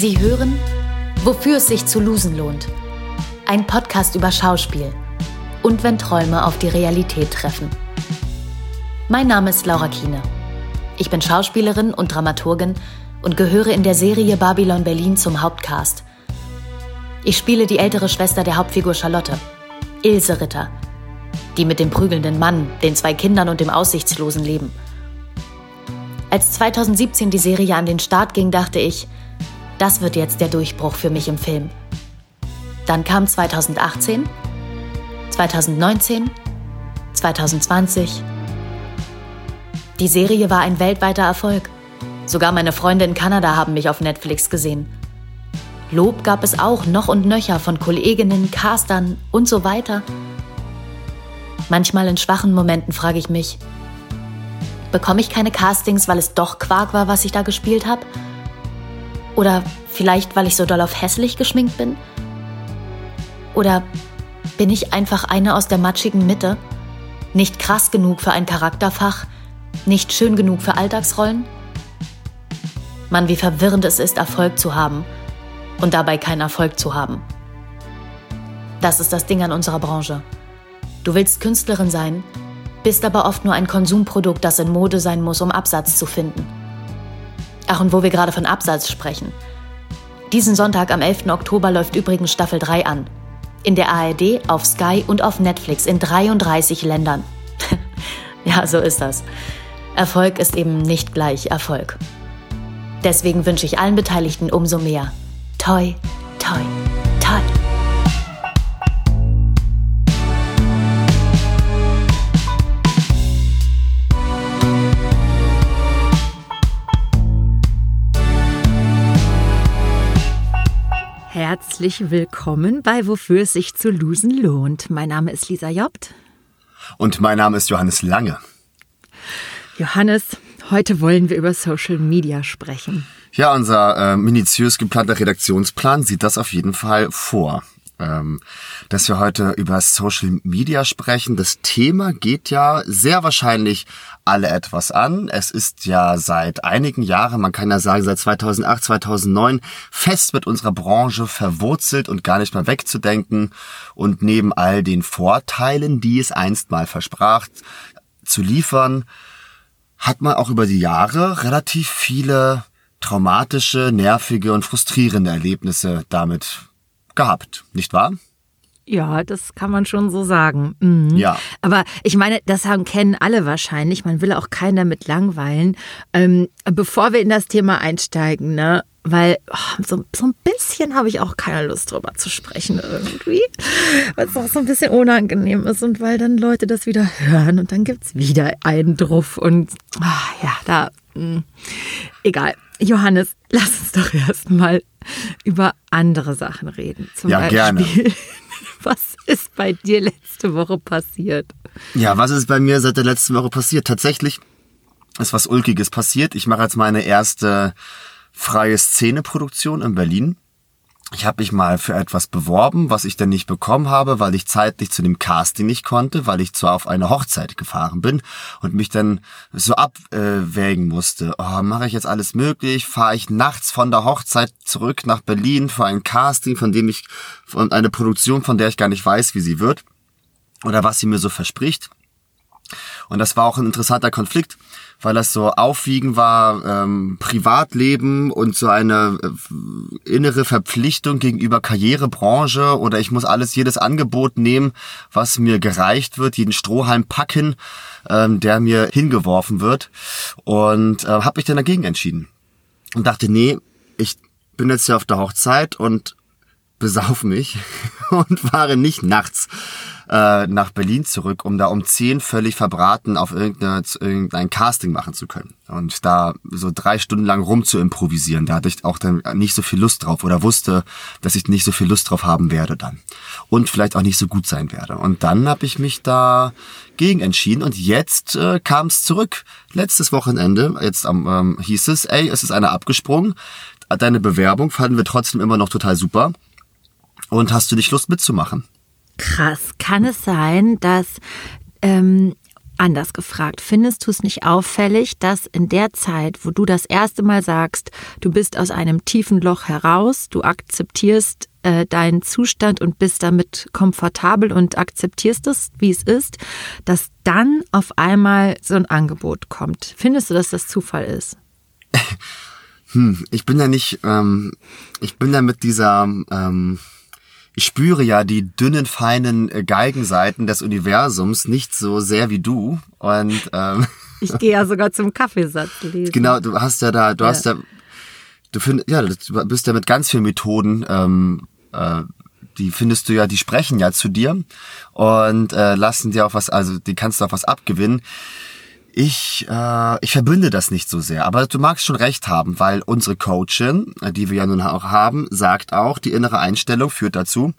Sie hören, wofür es sich zu losen lohnt. Ein Podcast über Schauspiel und wenn Träume auf die Realität treffen. Mein Name ist Laura Kiene. Ich bin Schauspielerin und Dramaturgin und gehöre in der Serie Babylon Berlin zum Hauptcast. Ich spiele die ältere Schwester der Hauptfigur Charlotte, Ilse Ritter, die mit dem prügelnden Mann, den zwei Kindern und dem aussichtslosen Leben. Als 2017 die Serie an den Start ging, dachte ich, das wird jetzt der Durchbruch für mich im Film. Dann kam 2018, 2019, 2020. Die Serie war ein weltweiter Erfolg. Sogar meine Freunde in Kanada haben mich auf Netflix gesehen. Lob gab es auch noch und nöcher von Kolleginnen, Castern und so weiter. Manchmal in schwachen Momenten frage ich mich, bekomme ich keine Castings, weil es doch Quark war, was ich da gespielt habe? Oder vielleicht, weil ich so doll auf hässlich geschminkt bin? Oder bin ich einfach eine aus der matschigen Mitte? Nicht krass genug für ein Charakterfach? Nicht schön genug für Alltagsrollen? Mann, wie verwirrend es ist, Erfolg zu haben und dabei keinen Erfolg zu haben. Das ist das Ding an unserer Branche. Du willst Künstlerin sein, bist aber oft nur ein Konsumprodukt, das in Mode sein muss, um Absatz zu finden. Ach, und wo wir gerade von Absatz sprechen. Diesen Sonntag am 11. Oktober läuft übrigens Staffel 3 an. In der ARD, auf Sky und auf Netflix in 33 Ländern. ja, so ist das. Erfolg ist eben nicht gleich Erfolg. Deswegen wünsche ich allen Beteiligten umso mehr. Toi, toi, toi. Herzlich willkommen bei Wofür es sich zu losen lohnt. Mein Name ist Lisa Jobt. Und mein Name ist Johannes Lange. Johannes, heute wollen wir über Social Media sprechen. Ja, unser äh, minutiös geplanter Redaktionsplan sieht das auf jeden Fall vor ähm, dass wir heute über Social Media sprechen. Das Thema geht ja sehr wahrscheinlich alle etwas an. Es ist ja seit einigen Jahren, man kann ja sagen seit 2008, 2009, fest mit unserer Branche verwurzelt und gar nicht mehr wegzudenken. Und neben all den Vorteilen, die es einst mal versprach, zu liefern, hat man auch über die Jahre relativ viele traumatische, nervige und frustrierende Erlebnisse damit gehabt, nicht wahr? Ja, das kann man schon so sagen. Mhm. Ja. Aber ich meine, das haben, kennen alle wahrscheinlich. Man will auch keiner mit langweilen. Ähm, bevor wir in das Thema einsteigen, ne? Weil oh, so, so ein bisschen habe ich auch keine Lust drüber zu sprechen irgendwie. Weil es auch so ein bisschen unangenehm ist und weil dann Leute das wieder hören und dann gibt es wieder einen Druff und oh, ja, da. Mh. Mm, egal. Johannes, lass uns doch erstmal über andere Sachen reden. Zum ja, Beispiel, gerne. Was ist bei dir letzte Woche passiert? Ja, was ist bei mir seit der letzten Woche passiert? Tatsächlich ist was Ulkiges passiert. Ich mache jetzt meine erste freie Szeneproduktion in Berlin ich habe mich mal für etwas beworben, was ich dann nicht bekommen habe, weil ich zeitlich zu dem Casting nicht konnte, weil ich zwar auf eine Hochzeit gefahren bin und mich dann so abwägen musste. Oh, mache ich jetzt alles möglich? Fahre ich nachts von der Hochzeit zurück nach Berlin für ein Casting, von dem ich von eine Produktion, von der ich gar nicht weiß, wie sie wird oder was sie mir so verspricht? Und das war auch ein interessanter Konflikt, weil das so aufwiegen war, ähm, Privatleben und so eine äh, innere Verpflichtung gegenüber Karrierebranche oder ich muss alles, jedes Angebot nehmen, was mir gereicht wird, jeden Strohhalm packen, ähm, der mir hingeworfen wird. Und äh, habe mich dann dagegen entschieden und dachte, nee, ich bin jetzt hier auf der Hochzeit und besauf mich und fahre nicht nachts äh, nach Berlin zurück, um da um zehn völlig verbraten auf irgendein Casting machen zu können. Und da so drei Stunden lang rum zu improvisieren, da hatte ich auch dann nicht so viel Lust drauf oder wusste, dass ich nicht so viel Lust drauf haben werde dann. Und vielleicht auch nicht so gut sein werde. Und dann habe ich mich da gegen entschieden und jetzt äh, kam es zurück. Letztes Wochenende, jetzt am, ähm, hieß es, ey, es ist einer abgesprungen. Deine Bewerbung fanden wir trotzdem immer noch total super. Und hast du dich Lust mitzumachen? Krass. Kann es sein, dass ähm, anders gefragt, findest du es nicht auffällig, dass in der Zeit, wo du das erste Mal sagst, du bist aus einem tiefen Loch heraus, du akzeptierst äh, deinen Zustand und bist damit komfortabel und akzeptierst es, wie es ist, dass dann auf einmal so ein Angebot kommt. Findest du, dass das Zufall ist? hm, ich bin ja nicht, ähm, ich bin ja mit dieser, ähm, ich spüre ja die dünnen, feinen äh, Geigenseiten des Universums nicht so sehr wie du. Und ähm, ich gehe ja sogar zum Kaffeesatz lesen. Genau, du hast ja da, du ja. hast ja, du findest, ja, du bist ja mit ganz vielen Methoden, ähm, äh, die findest du ja, die sprechen ja zu dir und äh, lassen dir auch was, also die kannst du auch was abgewinnen. Ich, äh, ich verbinde das nicht so sehr, aber du magst schon recht haben, weil unsere Coachin, äh, die wir ja nun auch haben, sagt auch, die innere Einstellung führt dazu,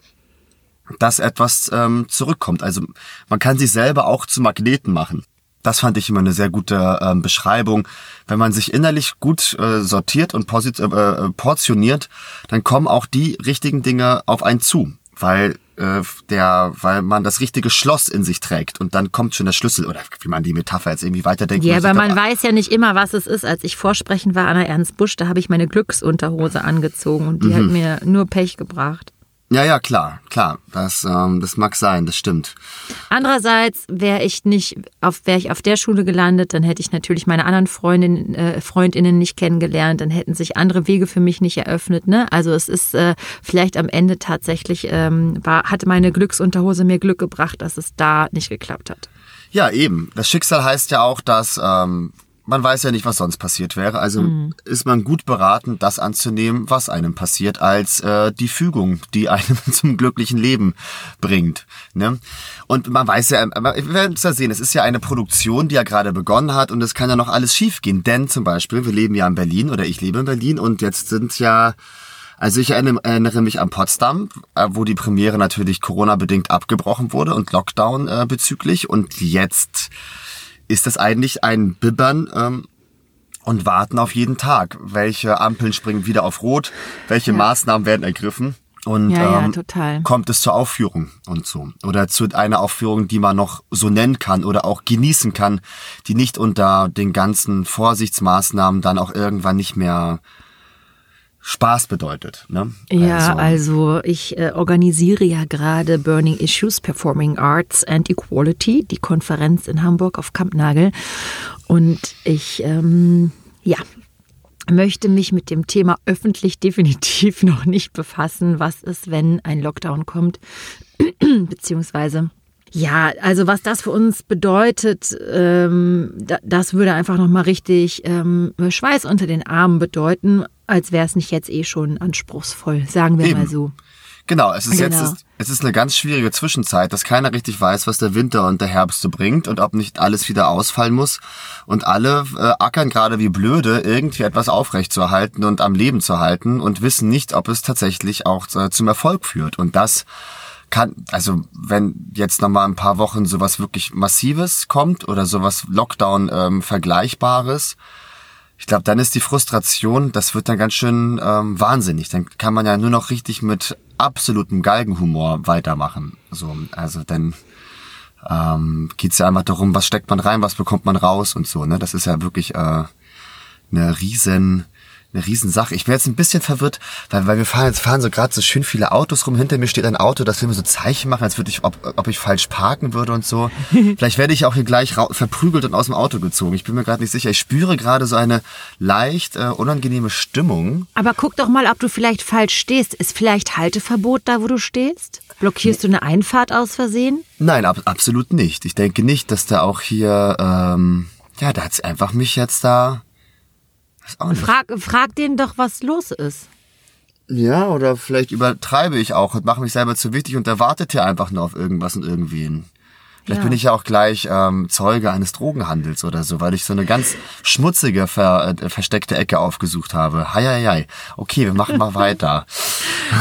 dass etwas ähm, zurückkommt. Also man kann sich selber auch zu Magneten machen. Das fand ich immer eine sehr gute ähm, Beschreibung. Wenn man sich innerlich gut äh, sortiert und äh, äh, portioniert, dann kommen auch die richtigen Dinge auf einen zu, weil äh, der, weil man das richtige Schloss in sich trägt und dann kommt schon der Schlüssel oder wie man die Metapher jetzt irgendwie weiterdenkt. Ja, aber man weiß ja nicht immer, was es ist. Als ich vorsprechen war, Anna Ernst Busch, da habe ich meine Glücksunterhose angezogen und die mhm. hat mir nur Pech gebracht. Ja, ja, klar, klar. Das, ähm, das mag sein, das stimmt. Andererseits wäre ich nicht, auf, wäre ich auf der Schule gelandet, dann hätte ich natürlich meine anderen Freundinnen, äh, Freundinnen nicht kennengelernt, dann hätten sich andere Wege für mich nicht eröffnet. Ne? Also es ist äh, vielleicht am Ende tatsächlich, ähm, war, hatte meine Glücksunterhose mir Glück gebracht, dass es da nicht geklappt hat. Ja, eben. Das Schicksal heißt ja auch, dass ähm, man weiß ja nicht, was sonst passiert wäre. Also mhm. ist man gut beraten, das anzunehmen, was einem passiert, als äh, die Fügung, die einem zum glücklichen Leben bringt. Ne? Und man weiß ja, wir werden es ja sehen, es ist ja eine Produktion, die ja gerade begonnen hat und es kann ja noch alles schiefgehen. Denn zum Beispiel, wir leben ja in Berlin oder ich lebe in Berlin und jetzt sind ja also ich erinnere mich an Potsdam, äh, wo die Premiere natürlich Corona-bedingt abgebrochen wurde und Lockdown äh, bezüglich. Und jetzt ist das eigentlich ein Bibbern ähm, und warten auf jeden Tag. Welche Ampeln springen wieder auf Rot? Welche ja. Maßnahmen werden ergriffen? Und ja, ähm, ja, kommt es zur Aufführung und so. Oder zu einer Aufführung, die man noch so nennen kann oder auch genießen kann, die nicht unter den ganzen Vorsichtsmaßnahmen dann auch irgendwann nicht mehr Spaß bedeutet. Ne? Ja, also, also ich äh, organisiere ja gerade Burning Issues, Performing Arts and Equality, die Konferenz in Hamburg auf Kampnagel. Und ich, ähm, ja, möchte mich mit dem Thema öffentlich definitiv noch nicht befassen. Was ist, wenn ein Lockdown kommt? Beziehungsweise ja, also was das für uns bedeutet, ähm, das würde einfach nochmal richtig ähm, Schweiß unter den Armen bedeuten, als wäre es nicht jetzt eh schon anspruchsvoll, sagen wir Eben. mal so. Genau, es ist genau. jetzt es ist eine ganz schwierige Zwischenzeit, dass keiner richtig weiß, was der Winter und der Herbst so bringt und ob nicht alles wieder ausfallen muss. Und alle äh, ackern gerade wie blöde, irgendwie etwas aufrechtzuerhalten und am Leben zu halten und wissen nicht, ob es tatsächlich auch äh, zum Erfolg führt. Und das kann, also wenn jetzt nochmal ein paar Wochen sowas wirklich Massives kommt oder sowas Lockdown ähm, Vergleichbares, ich glaube, dann ist die Frustration, das wird dann ganz schön ähm, wahnsinnig. Dann kann man ja nur noch richtig mit absolutem Galgenhumor weitermachen. So, also dann ähm, geht ja einfach darum, was steckt man rein, was bekommt man raus und so. Ne, das ist ja wirklich äh, eine riesen eine Riesensache. Ich bin jetzt ein bisschen verwirrt, weil, weil wir fahren jetzt fahren so gerade so schön viele Autos rum. Hinter mir steht ein Auto, das will mir so Zeichen machen, als würde ich, ob, ob ich falsch parken würde und so. Vielleicht werde ich auch hier gleich verprügelt und aus dem Auto gezogen. Ich bin mir gerade nicht sicher. Ich spüre gerade so eine leicht äh, unangenehme Stimmung. Aber guck doch mal, ob du vielleicht falsch stehst. Ist vielleicht Halteverbot da, wo du stehst? Blockierst du eine Einfahrt aus Versehen? Nein, ab, absolut nicht. Ich denke nicht, dass da auch hier, ähm, ja, da hat's einfach mich jetzt da Frag, frag den doch, was los ist. Ja, oder vielleicht übertreibe ich auch und mache mich selber zu wichtig und erwartet hier einfach nur auf irgendwas und irgendwen. Vielleicht ja. bin ich ja auch gleich ähm, Zeuge eines Drogenhandels oder so, weil ich so eine ganz schmutzige, ver, äh, versteckte Ecke aufgesucht habe. Hei, hei, hei. Okay, wir machen mal weiter.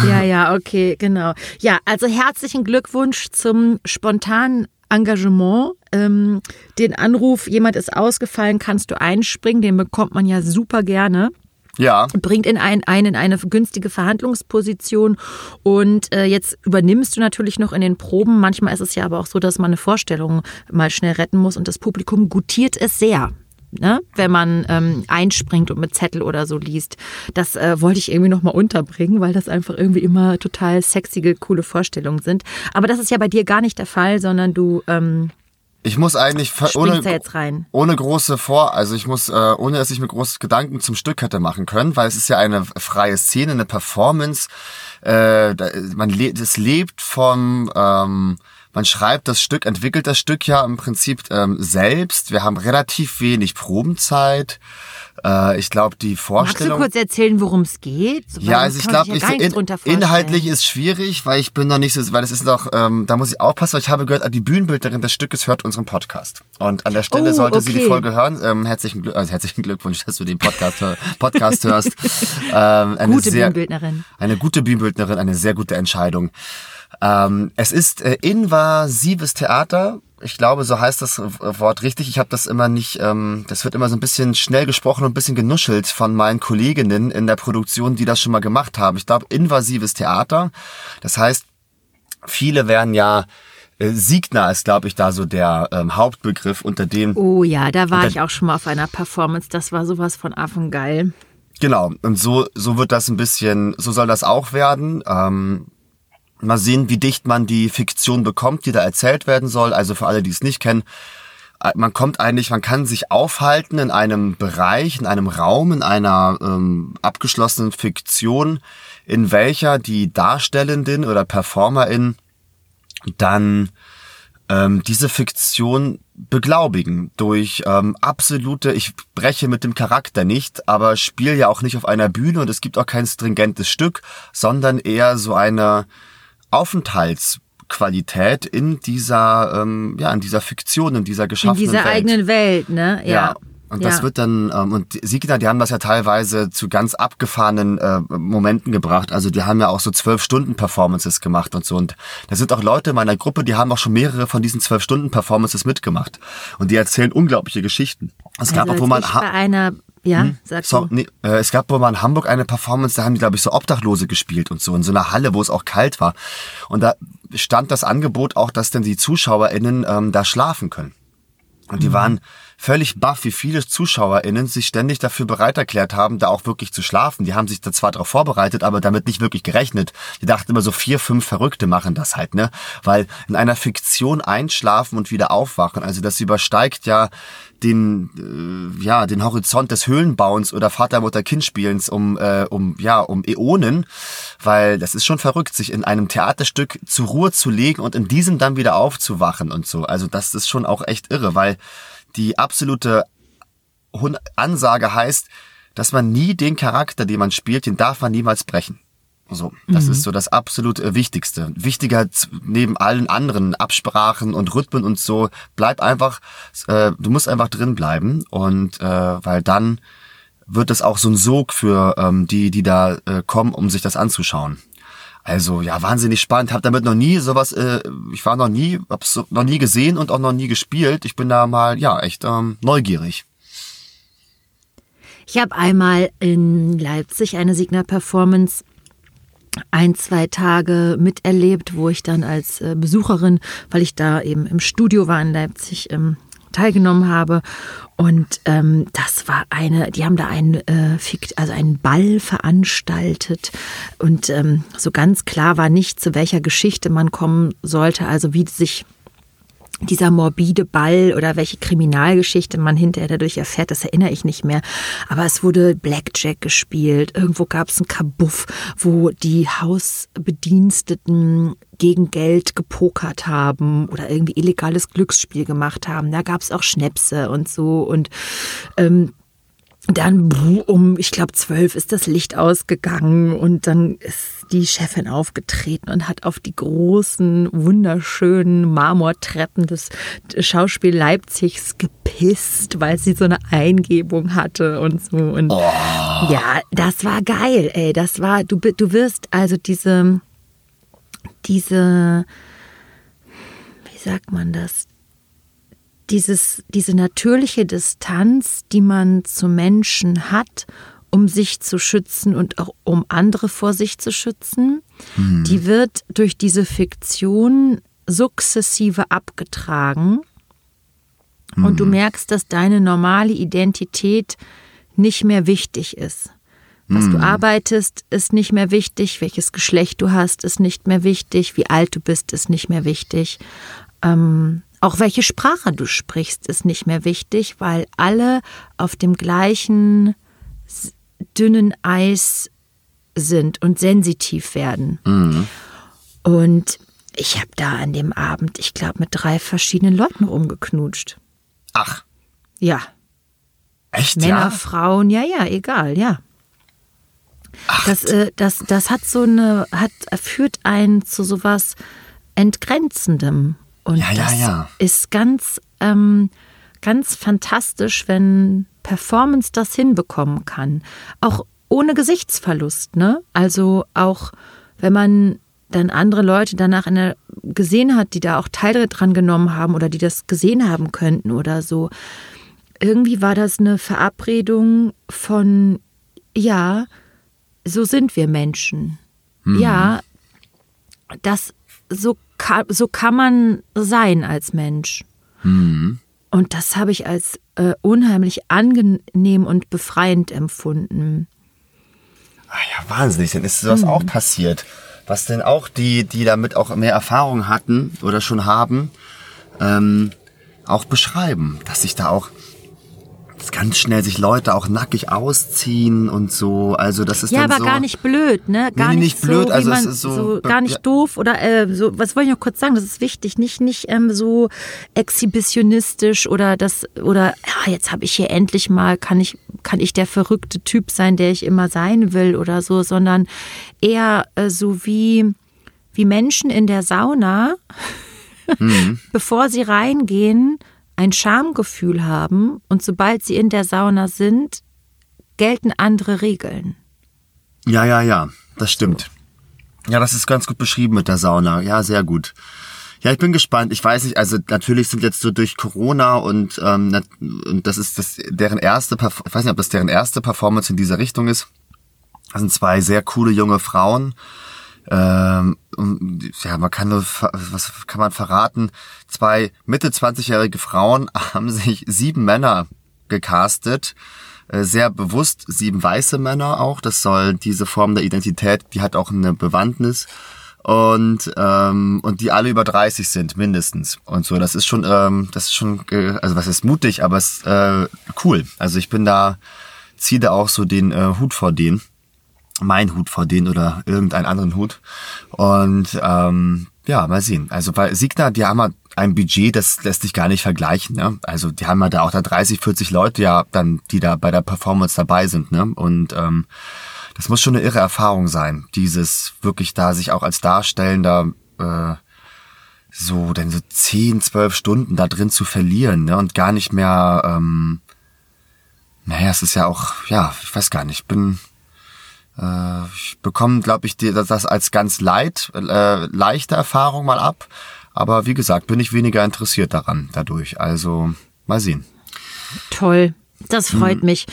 Ja, ja, okay, genau. Ja, also herzlichen Glückwunsch zum spontanen Engagement. Ähm, den Anruf, jemand ist ausgefallen, kannst du einspringen, den bekommt man ja super gerne. Ja. bringt in ein, einen in eine günstige Verhandlungsposition und äh, jetzt übernimmst du natürlich noch in den Proben. Manchmal ist es ja aber auch so, dass man eine Vorstellung mal schnell retten muss und das Publikum gutiert es sehr. Ne? wenn man ähm, einspringt und mit Zettel oder so liest. Das äh, wollte ich irgendwie nochmal unterbringen, weil das einfach irgendwie immer total sexige, coole Vorstellungen sind. Aber das ist ja bei dir gar nicht der Fall, sondern du ähm, Ich muss eigentlich ohne, ohne große Vor, also ich muss, äh, ohne dass ich mir große Gedanken zum Stück hätte machen können, weil es ist ja eine freie Szene, eine Performance. Äh, man le es lebt vom, ähm, man schreibt das Stück, entwickelt das Stück ja im Prinzip ähm, selbst. Wir haben relativ wenig Probenzeit. Äh, ich glaube, die Magst du Vorstellung. kurz erzählen, worum es geht? Weil Ja, also ich glaube, ja in, inhaltlich ist schwierig, weil ich bin noch nicht so, weil das ist noch, ähm, da muss ich aufpassen, weil ich habe gehört, die Bühnenbildnerin des Stückes hört unseren Podcast. Und an der Stelle Oh, sollte sie die okay. Folge hören. Ähm, herzlichen, Glück, also herzlichen Glückwunsch, dass du den Podcast, Podcast hörst. Ähm, eine Gute sehr, Bühnenbildnerin. Eine gute Bühnenbildnerin, eine sehr gute Entscheidung. Ähm, es ist äh, invasives Theater. Ich glaube, so heißt das Wort richtig. Ich habe das immer nicht, ähm, das wird immer so ein bisschen schnell gesprochen und ein bisschen genuschelt von meinen Kolleginnen in der Produktion, die das schon mal gemacht haben. Ich glaube, invasives Theater. Das heißt, viele werden ja, äh, Signa ist, glaube ich, da so der ähm, Hauptbegriff, unter dem Oh ja, da war ich auch schon mal auf einer Performance. Das war sowas von affengeil. Genau, und so, so wird das ein bisschen, so soll das auch werden. Ähm, mal sehen, wie dicht man die Fiktion bekommt, die da erzählt werden soll. Also für alle, die es nicht kennen, äh, man kommt eigentlich, man kann sich aufhalten in einem Bereich, in einem Raum, in einer ähm, abgeschlossenen Fiktion, in welcher die Darstellendin oder Performerin dann ähm, diese Fiktion beglaubigen durch ähm, absolute, ich breche mit dem Charakter nicht, aber spiele ja auch nicht auf einer Bühne und es gibt auch kein stringentes Stück, sondern eher so eine Aufenthaltsqualität in dieser, ähm, ja, in dieser Fiktion, in dieser In geschaffenen dieser Welt. eigenen Welt, ne? Ja. Ja. Und das Ja. wird dann, ähm, und Signa, die haben das ja teilweise zu ganz abgefahrenen äh, Momenten gebracht. Also die haben ja auch so zwölf Stunden Performances gemacht und so. Und da sind auch Leute in meiner Gruppe, die haben auch schon mehrere von diesen zwölf Stunden Performances mitgemacht. Und die erzählen unglaubliche Geschichten. Es gab also auch, wo man ich bei einer, ja, sag so, nee, äh, es gab wohl mal in Hamburg eine Performance, da haben die, glaube ich, so Obdachlose gespielt und so, in so einer Halle, wo es auch kalt war. Und da stand das Angebot auch, dass dann die ZuschauerInnen ähm, da schlafen können. Und die waren völlig baff, wie viele ZuschauerInnen sich ständig dafür bereit erklärt haben, da auch wirklich zu schlafen. Die haben sich da zwar darauf vorbereitet, aber damit nicht wirklich gerechnet. Die dachten immer so vier, fünf Verrückte machen das halt, ne? Weil in einer Fiktion einschlafen und wieder aufwachen, also das übersteigt ja den, äh, ja, den Horizont des Höhlenbauens oder Vater-Mutter-Kind-Spielens um, äh, um, ja, um Äonen, weil das ist schon verrückt, sich in einem Theaterstück zur Ruhe zu legen und in diesem dann wieder aufzuwachen und so. Also das ist schon auch echt irre, weil die absolute Ansage heißt, dass man nie den Charakter, den man spielt, den darf man niemals brechen. So, das ist so das absolut äh, Wichtigste. Wichtiger neben allen anderen Absprachen und Rhythmen und so, bleib einfach, äh, du musst einfach drin bleiben und äh, weil dann wird es auch so ein Sog für ähm, die, die da äh, kommen, um sich das anzuschauen. Also ja, wahnsinnig spannend. Hab damit noch nie sowas, äh, ich war noch nie, hab's noch nie gesehen und auch noch nie gespielt. Ich bin da mal, ja, echt ähm, neugierig. Ich habe einmal in Leipzig eine Signa-Performance ein, zwei Tage miterlebt, wo ich dann als äh, Besucherin, weil ich da eben im Studio war in Leipzig, ähm, teilgenommen habe. Und ähm, das war eine, die haben da einen, äh, also einen Ball veranstaltet. Und ähm, so ganz klar war nicht, zu welcher Geschichte man kommen sollte, also wie sich dieser morbide Ball oder welche Kriminalgeschichte man hinterher dadurch erfährt, das erinnere ich nicht mehr. Aber es wurde Blackjack gespielt. Irgendwo gab es einen Kabuff, wo die Hausbediensteten gegen Geld gepokert haben oder irgendwie illegales Glücksspiel gemacht haben. Da gab es auch Schnäpse und so. Und ähm, dann um, ich glaube, zwölf ist das Licht ausgegangen und dann ist die Chefin aufgetreten und hat auf die großen, wunderschönen Marmortreppen des Schauspiel Leipzigs gepisst, weil sie so eine Eingebung hatte und so. Und ja, das war geil, ey. Das war, du, du wirst also diese, diese, wie sagt man das? Dieses, diese natürliche Distanz, die man zu Menschen hat um sich zu schützen und auch um andere vor sich zu schützen, mhm. die wird durch diese Fiktion sukzessive abgetragen. Mhm. Und du mhm. merkst, dass deine normale Identität nicht mehr wichtig ist. Was mhm. du arbeitest, ist nicht mehr wichtig. Welches Geschlecht du hast, ist nicht mehr wichtig. Wie alt du bist, ist nicht mehr wichtig. Ähm, auch welche Sprache du sprichst, ist nicht mehr wichtig, weil alle auf dem gleichen dünnen Eis sind und sensitiv werden. Mhm. Und ich habe da an dem Abend, ich glaube, mit drei verschiedenen Leuten rumgeknutscht. Ach. Ja. Echt? Männer, ja? Frauen, ja, ja, egal, ja. Ach. Das, äh, das, das hat so eine, hat, führt einen zu sowas Entgrenzendem. Und ja, das ja, ja. ist ganz, ähm, ganz fantastisch, wenn Performance das hinbekommen kann. Auch ohne Gesichtsverlust, ne? Also auch wenn man dann andere Leute danach in der, gesehen hat, die da auch Teil dran genommen haben oder die das gesehen haben könnten oder so. Irgendwie war das eine Verabredung von, ja, so sind wir Menschen. Mhm. Ja, das, so, so kann man sein als Mensch. Mhm. Und das habe ich als äh, unheimlich angenehm und befreiend empfunden. Ah ja, wahnsinnig, dann ist sowas mhm. auch passiert. Was denn auch die, die damit auch mehr Erfahrung hatten oder schon haben, ähm, auch beschreiben, dass sich da auch ganz schnell sich Leute auch nackig ausziehen und so. Also das ist ja, aber so, gar nicht blöd, ne? Gar nee, nicht, nicht blöd. So, also es ist so, so gar nicht ja. doof oder äh, so. Was wollte ich noch kurz sagen? Das ist wichtig, nicht nicht ähm, so exhibitionistisch oder das oder ja, jetzt habe ich hier endlich mal kann ich kann ich der verrückte Typ sein, der ich immer sein will oder so, sondern eher äh, so wie wie Menschen in der Sauna, mhm. bevor sie reingehen ein Schamgefühl haben und sobald sie in der Sauna sind, gelten andere Regeln. Ja, ja, ja, das stimmt. Ja, das ist ganz gut beschrieben mit der Sauna. Ja, sehr gut. Ja, ich bin gespannt. Ich weiß nicht, also natürlich sind jetzt so durch Corona und, ähm, und das ist das deren erste, ich weiß nicht, ob das deren erste Performance in dieser Richtung ist. Das sind zwei sehr coole junge Frauen, ähm, ja, man kann nur, was kann man verraten? Zwei Mitte 20-jährige Frauen haben sich sieben Männer gecastet. Äh, sehr bewusst sieben weiße Männer auch. Das soll diese Form der Identität, die hat auch eine Bewandtnis. Und, ähm, und die alle über 30 sind, mindestens. Und so, das ist schon, ähm, das ist schon, also was ist mutig, aber es ist äh, cool. Also ich bin da, ziehe da auch so den äh, Hut vor denen mein Hut vor denen oder irgendeinen anderen Hut. Und ähm, ja, mal sehen. Also bei Signa, die haben halt ein Budget, das lässt sich gar nicht vergleichen. Ne? Also die haben ja da auch da 30, 40 Leute ja dann, die da bei der Performance dabei sind. Ne? Und ähm, das muss schon eine irre Erfahrung sein, dieses wirklich da sich auch als Darstellender äh, so denn so 10, 12 Stunden da drin zu verlieren ne? und gar nicht mehr, ähm, naja, es ist ja auch, ja, ich weiß gar nicht, bin äh, ich bekomme, glaube ich, das als ganz leid, äh, leichte Erfahrung mal ab. Aber wie gesagt, bin ich weniger interessiert daran dadurch. Also mal sehen. Toll. Das freut mhm. mich.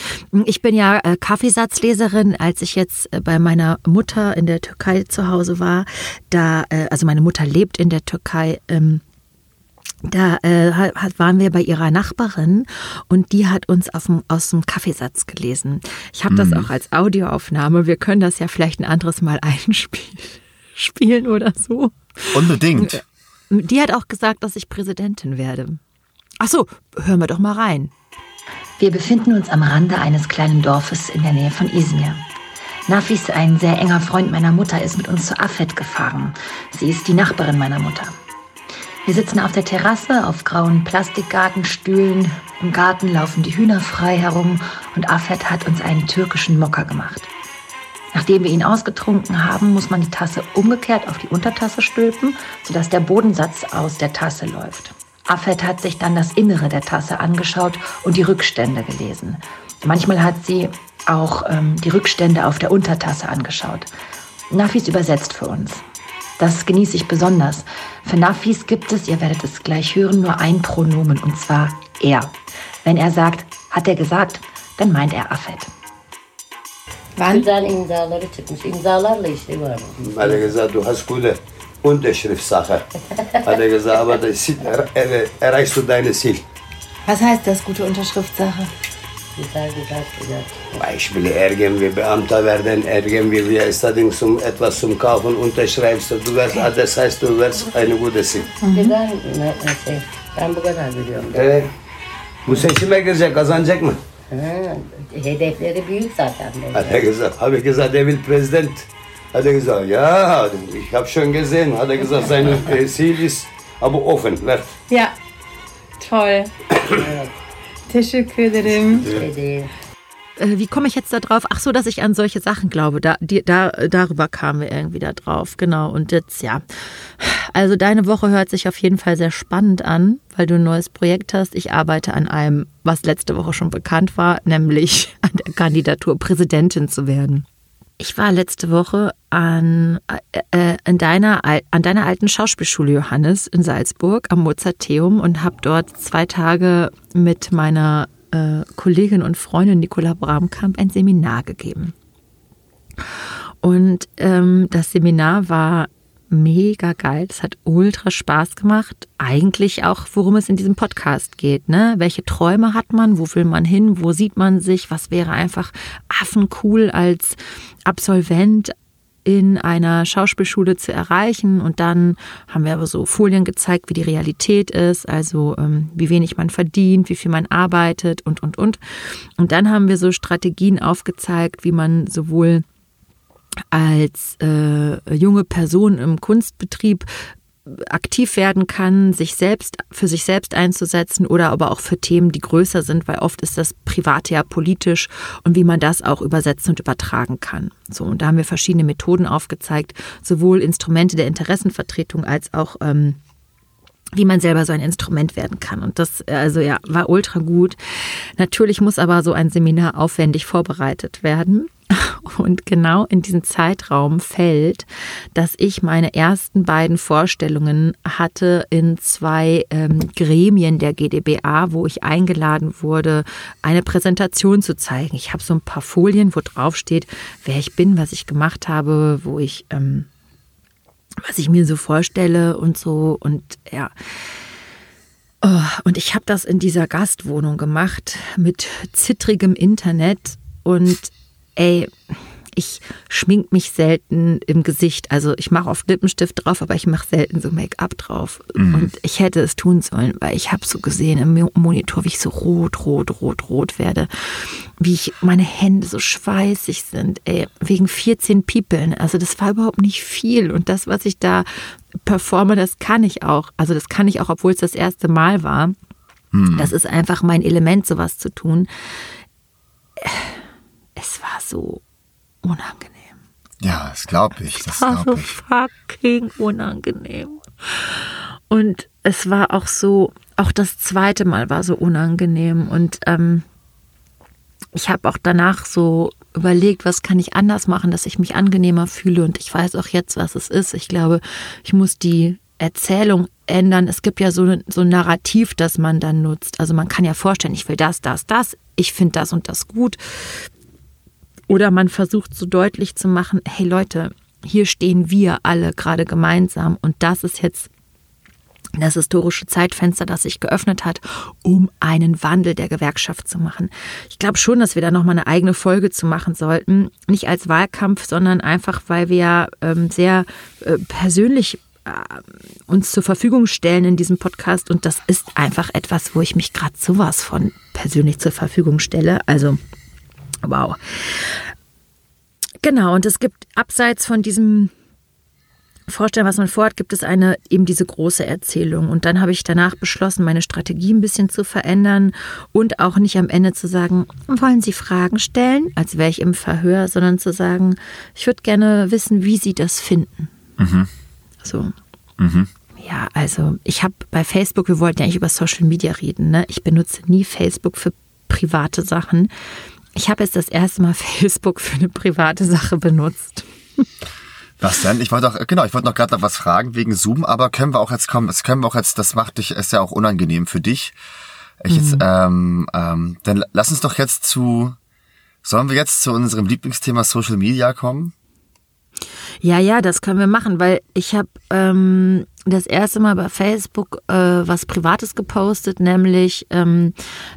Ich bin ja äh, Kaffeesatzleserin. Als ich jetzt äh, bei meiner Mutter in der Türkei zu Hause war, da, äh, also meine Mutter lebt in der Türkei, ähm, da äh, hat, waren wir bei ihrer Nachbarin und die hat uns aus dem, aus dem Kaffeesatz gelesen. Ich habe das mhm. auch als Audioaufnahme. Wir können das ja vielleicht ein anderes Mal einspielen oder so. Unbedingt. Äh, die hat auch gesagt, dass ich Präsidentin werde. Ach so, hören wir doch mal rein. Wir befinden uns am Rande eines kleinen Dorfes in der Nähe von Izmir. Nafis, ein sehr enger Freund meiner Mutter, ist mit uns zu Afet gefahren. Sie ist die Nachbarin meiner Mutter. Wir sitzen auf der Terrasse auf grauen Plastikgartenstühlen. Im Garten laufen die Hühner frei herum und Afet hat uns einen türkischen Mocker gemacht. Nachdem wir ihn ausgetrunken haben, muss man die Tasse umgekehrt auf die Untertasse stülpen, sodass der Bodensatz aus der Tasse läuft. Afet hat sich dann das Innere der Tasse angeschaut und die Rückstände gelesen. Manchmal hat sie auch ähm, die Rückstände auf der Untertasse angeschaut. Nafis übersetzt für uns. Das genieße ich besonders. Für Nafis gibt es, ihr werdet es gleich hören, nur ein Pronomen und zwar er. Wenn er sagt, hat er gesagt, dann meint er Affet. Wann? Güzel imzaları çıkmış. İmzalarla var. Er du hast gute Unterschriftssache. Hat er gesagt, aber das er, er, erreichst du deine Ziel. Was heißt das, gute Unterschriftssache? Güzel güzel güzel. Beispiele irgendwie Beamter werden, irgendwie wir istediğin zum, etwas zum Kaufen unterschreibst, du wirst, das heißt, du wirst eine gute Ziel. Güzel ne, ne şey. Ben bu kadar biliyorum. Evet. Bu seçime girecek, kazanacak mı? Ha, hedefleri büyük zaten. benim. Hat er gesagt, habe ich gesagt, er will Präsident. Er gesagt, ja, ich habe schon gesehen. Hat er gesagt, sein äh, Ziel ist aber offen. Wer? Ja, toll. Teşekkür ederim. Äh, Wie komme ich jetzt da drauf? Ach so, dass ich an solche Sachen glaube. Da, die, da, darüber kamen wir irgendwie da drauf. Genau. Und jetzt, ja. Also deine Woche hört sich auf jeden Fall sehr spannend an, weil du ein neues Projekt hast. Ich arbeite an einem, was letzte Woche schon bekannt war, nämlich an der Kandidatur, Präsidentin zu werden. Ich war letzte Woche an, äh, in deiner, al- an deiner alten Schauspielschule, Johannes, in Salzburg am Mozarteum und habe dort zwei Tage mit meiner äh, Kollegin und Freundin Nicola Bramkamp ein Seminar gegeben. Und ähm, das Seminar war mega geil. Es hat ultra Spaß gemacht. Eigentlich auch, worum es in diesem Podcast geht. Ne? Welche Träume hat man? Wo will man hin? Wo sieht man sich? Was wäre einfach affencool als Absolvent in einer Schauspielschule zu erreichen. Und dann haben wir aber so Folien gezeigt, wie die Realität ist, also ähm, wie wenig man verdient, wie viel man arbeitet und, und, und. Und dann haben wir so Strategien aufgezeigt, wie man sowohl als äh, junge Person im Kunstbetrieb aktiv werden kann, sich selbst für sich selbst einzusetzen oder aber auch für Themen, die größer sind, weil oft ist das Private ja politisch und wie man das auch übersetzen und übertragen kann. So und da haben wir verschiedene Methoden aufgezeigt, sowohl Instrumente der Interessenvertretung als auch ähm, wie man selber so ein Instrument werden kann. Und das, also ja, war ultra gut. Natürlich muss aber so ein Seminar aufwendig vorbereitet werden. Und genau in diesen Zeitraum fällt, dass ich meine ersten beiden Vorstellungen hatte in zwei ähm, Gremien der GdBA, wo ich eingeladen wurde, eine Präsentation zu zeigen. Ich habe so ein paar Folien, wo drauf steht, wer ich bin, was ich gemacht habe, wo ich ähm, was ich mir so vorstelle und so und ja. Oh, und ich habe das in dieser Gastwohnung gemacht mit zittrigem Internet und ey, ich schmink mich selten im Gesicht. Also ich mache oft Lippenstift drauf, aber ich mache selten so Make-up drauf. Und ich hätte es tun sollen, weil ich habe so gesehen im Mo- Monitor, wie ich so rot, rot, rot, rot werde. Wie ich meine Hände so schweißig sind, ey, wegen 14 Piepeln. Also das war überhaupt nicht viel. Und das, was ich da performe, das kann ich auch. Also das kann ich auch, obwohl es das erste Mal war. Das ist einfach mein Element, sowas zu tun. Es war so unangenehm. Ja, das glaube ich. Das war so glaube ich. fucking unangenehm. Und es war auch so, auch das zweite Mal war so unangenehm. Und ähm, ich habe auch danach so überlegt, was kann ich anders machen, dass ich mich angenehmer fühle. Und ich weiß auch jetzt, was es ist. Ich glaube, ich muss die Erzählung ändern. Es gibt ja so, so ein Narrativ, das man dann nutzt. Also man kann ja vorstellen, ich will das, das, das. Ich finde das und das gut. Oder man versucht so deutlich zu machen, hey Leute, hier stehen wir alle gerade gemeinsam und das ist jetzt das historische Zeitfenster, das sich geöffnet hat, um einen Wandel der Gewerkschaft zu machen. Ich glaube schon, dass wir da nochmal eine eigene Folge zu machen sollten. Nicht als Wahlkampf, sondern einfach, weil wir ähm, sehr äh, persönlich äh, uns zur Verfügung stellen in diesem Podcast. Und das ist einfach etwas, wo ich mich gerade sowas von persönlich zur Verfügung stelle. Also, wow. Genau, und es gibt abseits von diesem Vorstellen, was man vorhat, gibt es eine eben diese große Erzählung. Und dann habe ich danach beschlossen, meine Strategie ein bisschen zu verändern und auch nicht am Ende zu sagen, wollen Sie Fragen stellen, als wäre ich im Verhör, sondern zu sagen, ich würde gerne wissen, wie Sie das finden. So. Ja, also ich habe bei Facebook, wir wollten ja eigentlich über Social Media reden, ne? Ich benutze nie Facebook für private Sachen. Ich habe jetzt das erste Mal Facebook für eine private Sache benutzt. Was denn? Ich wollte auch, genau, ich wollte noch gerade noch was fragen wegen Zoom, aber können wir auch jetzt kommen, das können wir auch jetzt, das macht dich, ist ja auch unangenehm für dich. Ich jetzt, ähm, ähm, dann lass uns doch jetzt zu Sollen wir jetzt zu unserem Lieblingsthema Social Media kommen? Ja, ja, das können wir machen, weil ich habe ähm, das erste Mal bei Facebook äh, was Privates gepostet, nämlich ähm,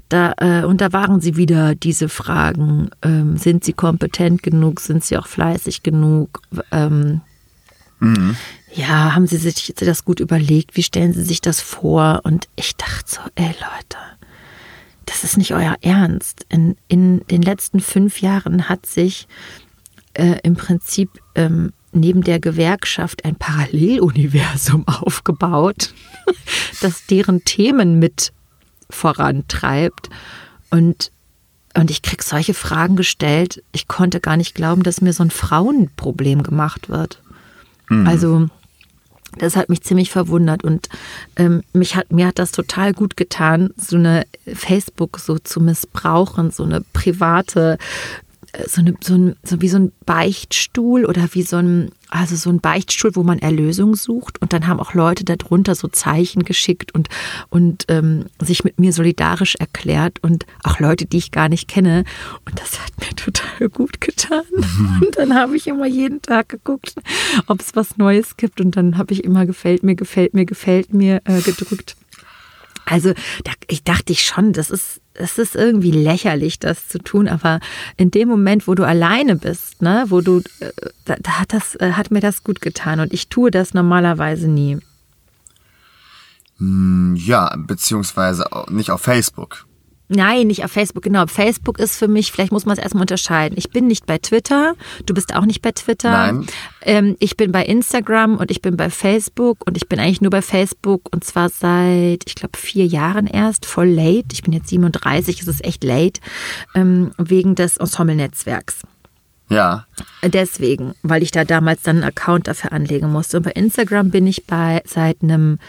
da äh, und da waren sie wieder diese Fragen: ähm, Sind sie kompetent genug? Sind sie auch fleißig genug? Ähm, Ja, haben sie sich das gut überlegt? Wie stellen sie sich das vor? Und ich dachte so, ey Leute, das ist nicht euer Ernst. In, in den letzten fünf Jahren hat sich äh, im Prinzip ähm, neben der Gewerkschaft ein Paralleluniversum aufgebaut, das deren Themen mit vorantreibt. Und, und ich krieg solche Fragen gestellt. Ich konnte gar nicht glauben, dass mir so ein Frauenproblem gemacht wird. Also das hat mich ziemlich verwundert und ähm, mich hat, mir hat das total gut getan, so eine Facebook so zu missbrauchen, so eine private, so, eine, so, ein, so wie so ein Beichtstuhl oder wie so ein, also so ein Beichtstuhl, wo man Erlösung sucht. Und dann haben auch Leute darunter so Zeichen geschickt und, und ähm, sich mit mir solidarisch erklärt und auch Leute, die ich gar nicht kenne. Und das hat mir total gut getan. Und dann habe ich immer jeden Tag geguckt, ob es was Neues gibt. Und dann habe ich immer gefällt mir, gefällt mir, gefällt mir äh, gedrückt. Also da, ich dachte ich schon, das ist, es ist irgendwie lächerlich, das zu tun, aber in dem Moment, wo du alleine bist, ne, wo du, äh, da, da hat das, äh, hat mir das gut getan und ich tue das normalerweise nie. Ja, beziehungsweise nicht auf Facebook. Nein, nicht auf Facebook, genau. Facebook ist für mich, vielleicht muss man es erstmal unterscheiden. Ich bin nicht bei Twitter, du bist auch nicht bei Twitter. Nein. Ähm, ich bin bei Instagram und ich bin bei Facebook und ich bin eigentlich nur bei Facebook und zwar seit, ich glaube, vier Jahren erst, voll late. Ich bin jetzt 37, es ist echt late, ähm, wegen des Ensemble-Netzwerks. Ja. Deswegen, weil ich da damals dann einen Account dafür anlegen musste. Und bei Instagram bin ich bei seit einem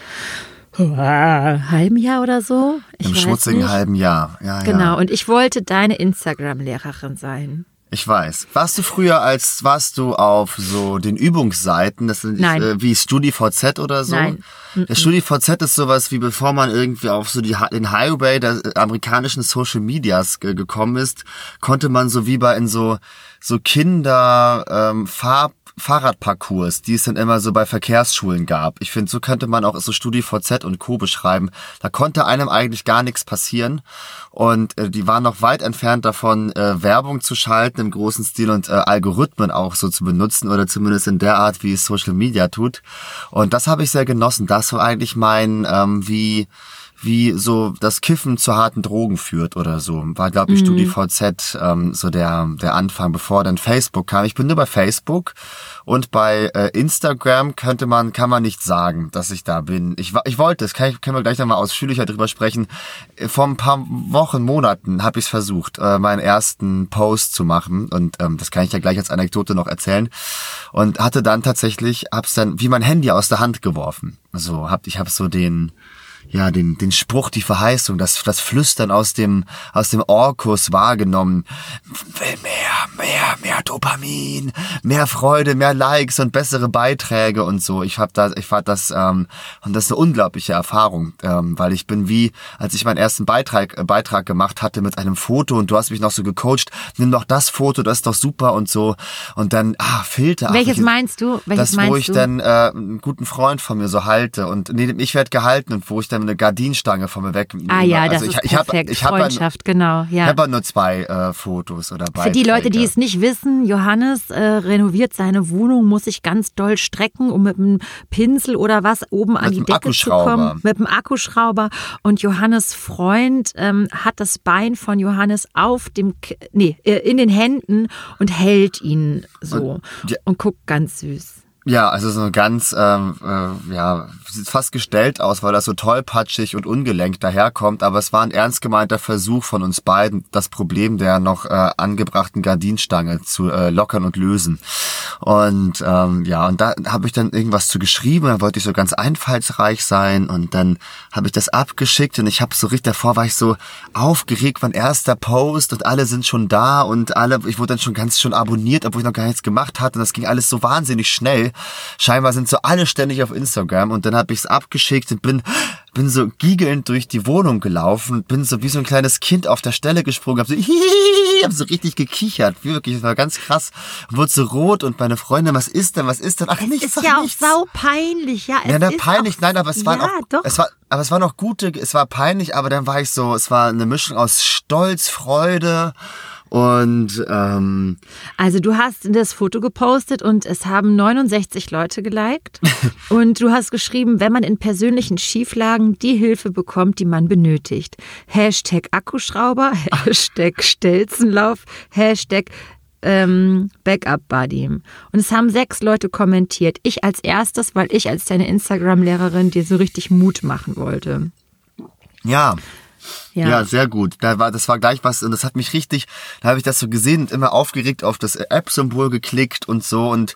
halben Jahr oder so. Ich Im schmutzigen nicht. halben Jahr. Ja, Genau, Ja. und ich wollte deine Instagram-Lehrerin sein. Ich weiß. Warst du früher als warst du auf so den Übungsseiten, das sind Nein. Äh, wie StudiVZ oder so? Nein. Der StudiVZ ist sowas wie bevor man irgendwie auf so die, den Highway der äh, amerikanischen Social Medias ge gekommen ist, konnte man so wie bei in so so Kinder ähm, Fahr Fahrradparcours, die es dann immer so bei Verkehrsschulen gab. Ich finde, so könnte man auch so StudiVZ und Co. beschreiben. Da konnte einem eigentlich gar nichts passieren. Und äh, die waren noch weit entfernt davon, äh, Werbung zu schalten im großen Stil und äh, Algorithmen auch so zu benutzen oder zumindest in der Art, wie es Social Media tut. Und das habe ich sehr genossen. Das war eigentlich mein, ähm, wie wie so das Kiffen zu harten Drogen führt oder so. War, glaube ich, StudiVZ ähm, so der, der Anfang, bevor dann Facebook kam. Ich bin nur bei Facebook und bei äh, Instagram könnte man, kann man nicht sagen, dass ich da bin. Ich, ich wollte, das kann ich, können wir gleich nochmal ausführlicher drüber sprechen. Äh, Vor ein paar Wochen, Monaten habe ich es versucht, äh, meinen ersten Post zu machen und ähm, das kann ich ja gleich als Anekdote noch erzählen und hatte dann tatsächlich, hab's dann wie mein Handy aus der Hand geworfen. So, hab, ich habe so den ja, den, den Spruch, die Verheißung, das, das Flüstern aus dem, aus dem Orkus wahrgenommen. Will mehr, mehr, mehr Dopamin, mehr Freude, mehr Likes und bessere Beiträge und so. Ich hab da, ich fand das, ähm, und das ist eine unglaubliche Erfahrung, ähm, weil ich bin wie, als ich meinen ersten Beitrag, äh, Beitrag gemacht hatte mit einem Foto und du hast mich noch so gecoacht, nimm doch das Foto, das ist doch super und so. Und dann, ah, Filter. ach, Welches ich- meinst du? Welches das, meinst wo ich du? dann äh, einen guten Freund von mir so halte und nee, ich werde gehalten und wo ich dann eine Gardinenstange von mir weg. ah ja, das also ist ich, ich hab- perfekt. ich hab ja- Freundschaft, genau. Ich Ja. habe nur zwei äh, Fotos oder Für die Leute, die es nicht wissen, Johannes äh, renoviert seine Wohnung, muss sich ganz doll strecken, um mit einem Pinsel oder was oben an Mit die einem Decke zu kommen. Mit einem Akkuschrauber. Und Johannes Freund ähm, hat das Bein von Johannes auf dem, K nee, äh, in den Händen und hält ihn so Und- ja. und guckt ganz süß. Ja, also so ganz, ähm, äh, ja, sieht fast gestellt aus, weil das so tollpatschig und ungelenkt daherkommt. Aber es war ein ernst gemeinter Versuch von uns beiden, das Problem der noch äh, angebrachten Gardinenstange zu äh, lockern und lösen. Und ähm, ja, und da habe ich dann irgendwas zu geschrieben. Da wollte ich so ganz einfallsreich sein. Und dann habe ich das abgeschickt und ich habe so richtig davor war ich so aufgeregt, mein erster Post und alle sind schon da und alle, ich wurde dann schon ganz schon abonniert, obwohl ich noch gar nichts gemacht hatte. Und das ging alles so wahnsinnig schnell. Scheinbar sind so alle ständig auf Instagram und dann habe ich es abgeschickt und bin bin so giegelnd durch die Wohnung gelaufen, bin so wie so ein kleines Kind auf der Stelle gesprungen, hab so hihihi habe so richtig gekichert, wirklich, das war ganz krass. Und wurde so rot und meine Freundin, was ist denn, was ist denn? Ach, Es nichts, ist ach, ja auch nichts. sau peinlich, ja. Es Ja, na, ist peinlich, auch, nein, aber es waren ja, auch, doch. es war, aber es waren auch gute, es war peinlich, aber dann war ich so, es war eine Mischung aus Stolz, Freude und ähm, Also du hast das Foto gepostet und es haben 69 Leute geliked. und du hast geschrieben, wenn man in persönlichen Schieflagen die Hilfe bekommt, die man benötigt. Hashtag Akkuschrauber, Hashtag Stelzenlauf, Hashtag ähm, Backup Buddy. Und es haben sechs Leute kommentiert. Ich als erstes, weil ich als deine Instagram-Lehrerin dir so richtig Mut machen wollte. ja, Ja. Ja. sehr gut. Da war, das war gleich was und das hat mich richtig, da habe ich das so gesehen und immer aufgeregt auf das App-Symbol geklickt und so und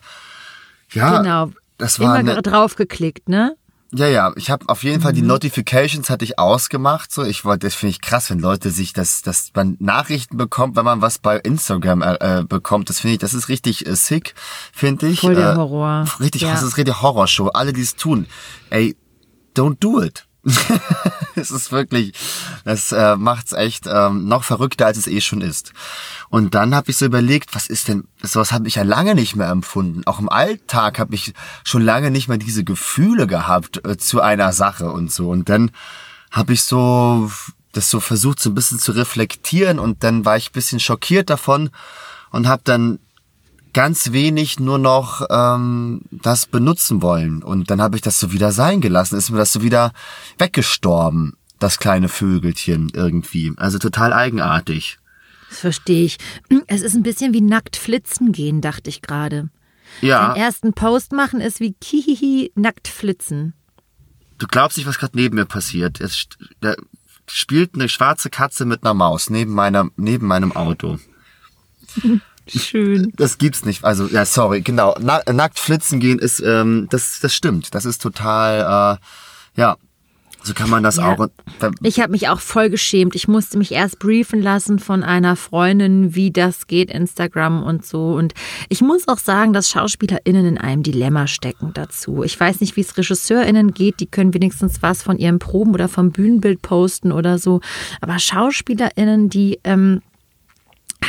ja, genau. das war Immer eine, drauf geklickt, ne? ja, ja, ich habe auf jeden Fall Mhm. die Notifications hatte ich ausgemacht, so ich wollte, das finde ich krass, wenn Leute sich das, dass man Nachrichten bekommt, wenn man was bei Instagram äh, äh, bekommt, das finde ich, das ist richtig äh, sick, finde ich. Voll der äh, Horror. Richtig, Ja. das ist richtig Horrorshow. Alle, die es tun, ey, don't do it. es ist wirklich, das äh, macht's echt ähm, noch verrückter, als es eh schon ist. Und dann habe ich so überlegt, was ist denn, sowas habe ich ja lange nicht mehr empfunden. Auch im Alltag habe ich schon lange nicht mehr diese Gefühle gehabt äh, zu einer Sache und so. Und dann habe ich so das so versucht, so ein bisschen zu reflektieren und dann war ich ein bisschen schockiert davon und habe dann ganz wenig nur noch ähm, das benutzen wollen. Und dann habe ich das so wieder sein gelassen, ist mir das so wieder weggestorben, das kleine Vögelchen irgendwie. Also total eigenartig. Das verstehe ich. Es ist ein bisschen wie nackt flitzen gehen, dachte ich gerade. Ja, Den ersten Post machen ist wie Kihihi nackt flitzen. du glaubst nicht, was gerade neben mir passiert. Es da spielt eine schwarze Katze mit einer Maus neben meiner neben meinem Auto. Schön. Das gibt's nicht. Also ja, sorry, genau. Na, nackt flitzen gehen ist ähm, das das stimmt. Das ist total äh, ja. So kann man das Ja. auch. Ich habe mich auch voll geschämt. Ich musste mich erst briefen lassen von einer Freundin, wie das geht, Instagram und so. Und ich muss auch sagen, dass SchauspielerInnen in einem Dilemma stecken dazu. Ich weiß nicht, wie es RegisseurInnen geht. Die können wenigstens was von ihren Proben oder vom Bühnenbild posten oder so. Aber SchauspielerInnen, die ähm,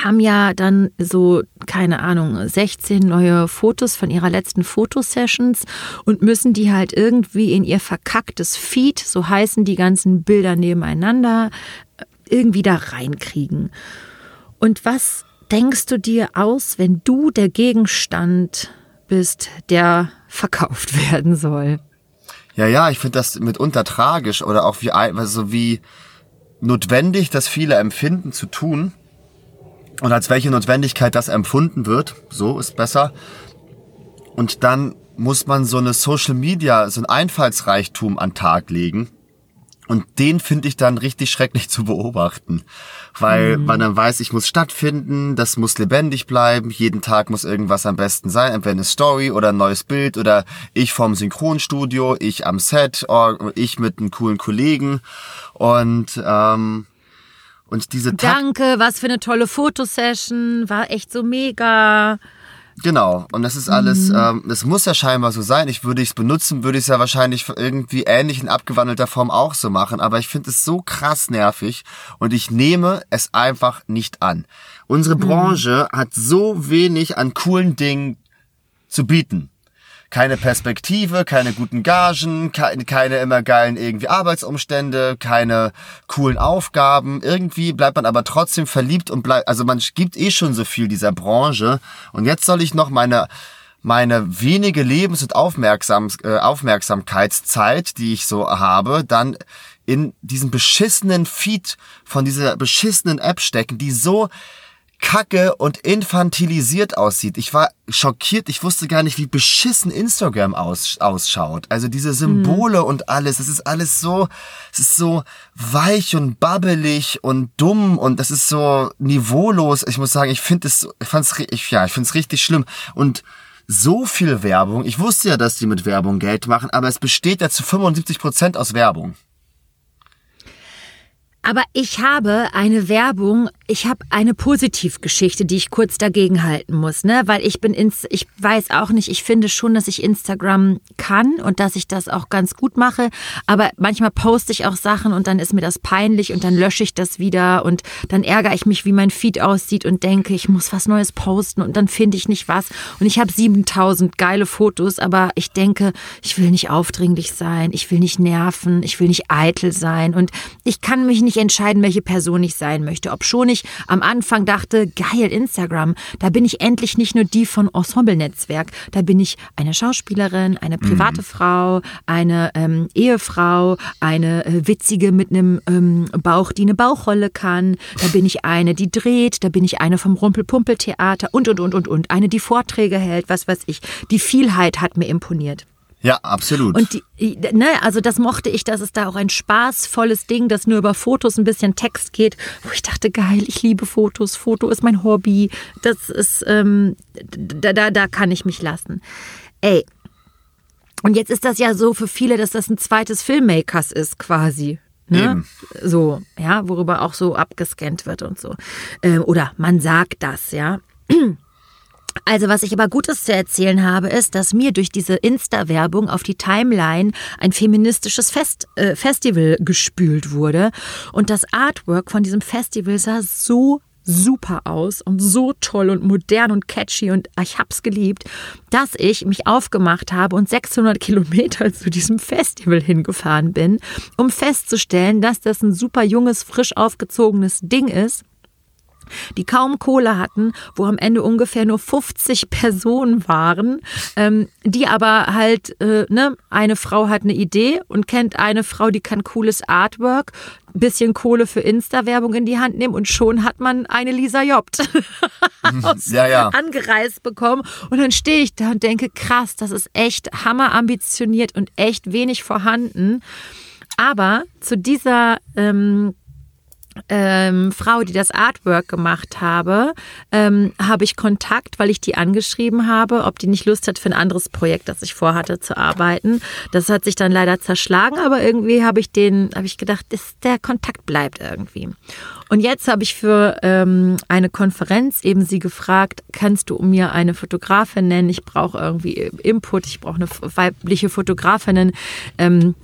haben ja dann so, keine Ahnung, 16 neue Fotos von ihrer letzten Fotosessions und müssen die halt irgendwie in ihr verkacktes Feed, so heißen die ganzen Bilder nebeneinander, irgendwie da reinkriegen. Und was denkst du dir aus, wenn du der Gegenstand bist, der verkauft werden soll? Ja, ja, ich finde das mitunter tragisch oder auch wie, also wie notwendig das viele empfinden zu tun und als welche Notwendigkeit das empfunden wird, so ist besser. Und dann muss man so eine Social Media, so ein Einfallsreichtum an Tag legen. Und den finde ich dann richtig schrecklich zu beobachten, weil man dann weiß, ich muss stattfinden, das muss lebendig bleiben, jeden Tag muss irgendwas am besten sein, entweder eine Story oder ein neues Bild oder ich vom Synchronstudio, ich am Set, ich mit einem coolen Kollegen und ähm, und diese Takt Danke, was für eine tolle Fotosession, war echt so mega. Genau, und das ist alles, ähm, es muss ja scheinbar so sein. Ich würde es benutzen, würde ich es ja wahrscheinlich irgendwie ähnlich in abgewandelter Form auch so machen, aber ich finde es so krass nervig und ich nehme es einfach nicht an. Unsere Branche hat so wenig an coolen Dingen zu bieten. Keine Perspektive, keine guten Gagen, keine, keine immer geilen irgendwie Arbeitsumstände, keine coolen Aufgaben. Irgendwie bleibt man aber trotzdem verliebt und bleibt, also man gibt eh schon so viel dieser Branche. Und jetzt soll ich noch meine, meine wenige Lebens- und Aufmerksam, äh, Aufmerksamkeitszeit, die ich so habe, dann in diesen beschissenen Feed von dieser beschissenen App stecken, die so kacke und infantilisiert aussieht. Ich war schockiert, ich wusste gar nicht, wie beschissen Instagram aus, ausschaut. Also diese Symbole und alles, es ist alles so, es ist so weich und babbelig und dumm und das ist so niveaulos. Ich muss sagen, ich finde es, ich fand's, ich, ja, ich finde es richtig schlimm und so viel Werbung. Ich wusste ja, dass die mit Werbung Geld machen, aber es besteht ja zu 75 Prozent aus Werbung. Aber ich habe eine Werbung ich habe eine Positivgeschichte, die ich kurz dagegen halten muss, ne? Weil ich bin ins, ich weiß auch nicht, ich finde schon, dass ich Instagram kann und dass ich das auch ganz gut mache. Aber manchmal poste ich auch Sachen und dann ist mir das peinlich und dann lösche ich das wieder und dann ärgere ich mich, wie mein Feed aussieht und denke, ich muss was Neues posten und dann finde ich nicht was. Und ich habe 7000 geile Fotos, aber ich denke, ich will nicht aufdringlich sein, ich will nicht nerven, ich will nicht eitel sein und ich kann mich nicht entscheiden, welche Person ich sein möchte. Ob schon ich am Anfang dachte, geil, Instagram, da bin ich endlich nicht nur die von Ensemble-Netzwerk, da bin ich eine Schauspielerin, eine private mhm. Frau, eine ähm, Ehefrau, eine äh, witzige mit einem ähm, Bauch, die eine Bauchrolle kann, da bin ich eine, die dreht, da bin ich eine vom Rumpel-Pumpel-Theater und, und, und, und, und, eine, die Vorträge hält, was weiß ich. Die Vielheit hat mir imponiert. Ja, absolut. Und die, ne, also das mochte ich, dass es da auch ein spaßvolles Ding, das nur über Fotos ein bisschen Text geht, wo ich dachte, geil, ich liebe Fotos, Foto ist mein Hobby, das ist, ähm, da, da, da kann ich mich lassen. Ey, und jetzt ist das ja so für viele, dass das ein zweites Filmmakers ist quasi. Ne? Eben. So, ja, worüber auch so abgescannt wird und so. Ähm, oder man sagt das, ja. Also was ich aber Gutes zu erzählen habe, ist, dass mir durch diese Insta-Werbung auf die Timeline ein feministisches Fest, äh, Festival gespült wurde. Und das Artwork von diesem Festival sah so super aus und so toll und modern und catchy und ich hab's geliebt, dass ich mich aufgemacht habe und 600 Kilometer zu diesem Festival hingefahren bin, um festzustellen, dass das ein super junges, frisch aufgezogenes Ding ist die kaum Kohle hatten, wo am Ende ungefähr nur 50 Personen waren, ähm, die aber halt, äh, ne, eine Frau hat eine Idee und kennt eine Frau, die kann cooles Artwork, bisschen Kohle für Insta-Werbung in die Hand nehmen und schon hat man eine Lisa Jobt ja, ja. angereist bekommen. Und dann stehe ich da und denke, krass, das ist echt hammerambitioniert und echt wenig vorhanden. Aber zu dieser ähm, ähm, Frau, die das Artwork gemacht habe, ähm, habe ich Kontakt, weil ich die angeschrieben habe, ob die nicht Lust hat für ein anderes Projekt, das ich vorhatte zu arbeiten. Das hat sich dann leider zerschlagen, aber irgendwie habe ich den, habe ich gedacht, das, der Kontakt bleibt irgendwie. Und jetzt habe ich für ähm, eine Konferenz eben sie gefragt, kannst du mir eine Fotografin nennen? Ich brauche irgendwie Input, ich brauche eine weibliche Fotografin. Ähm,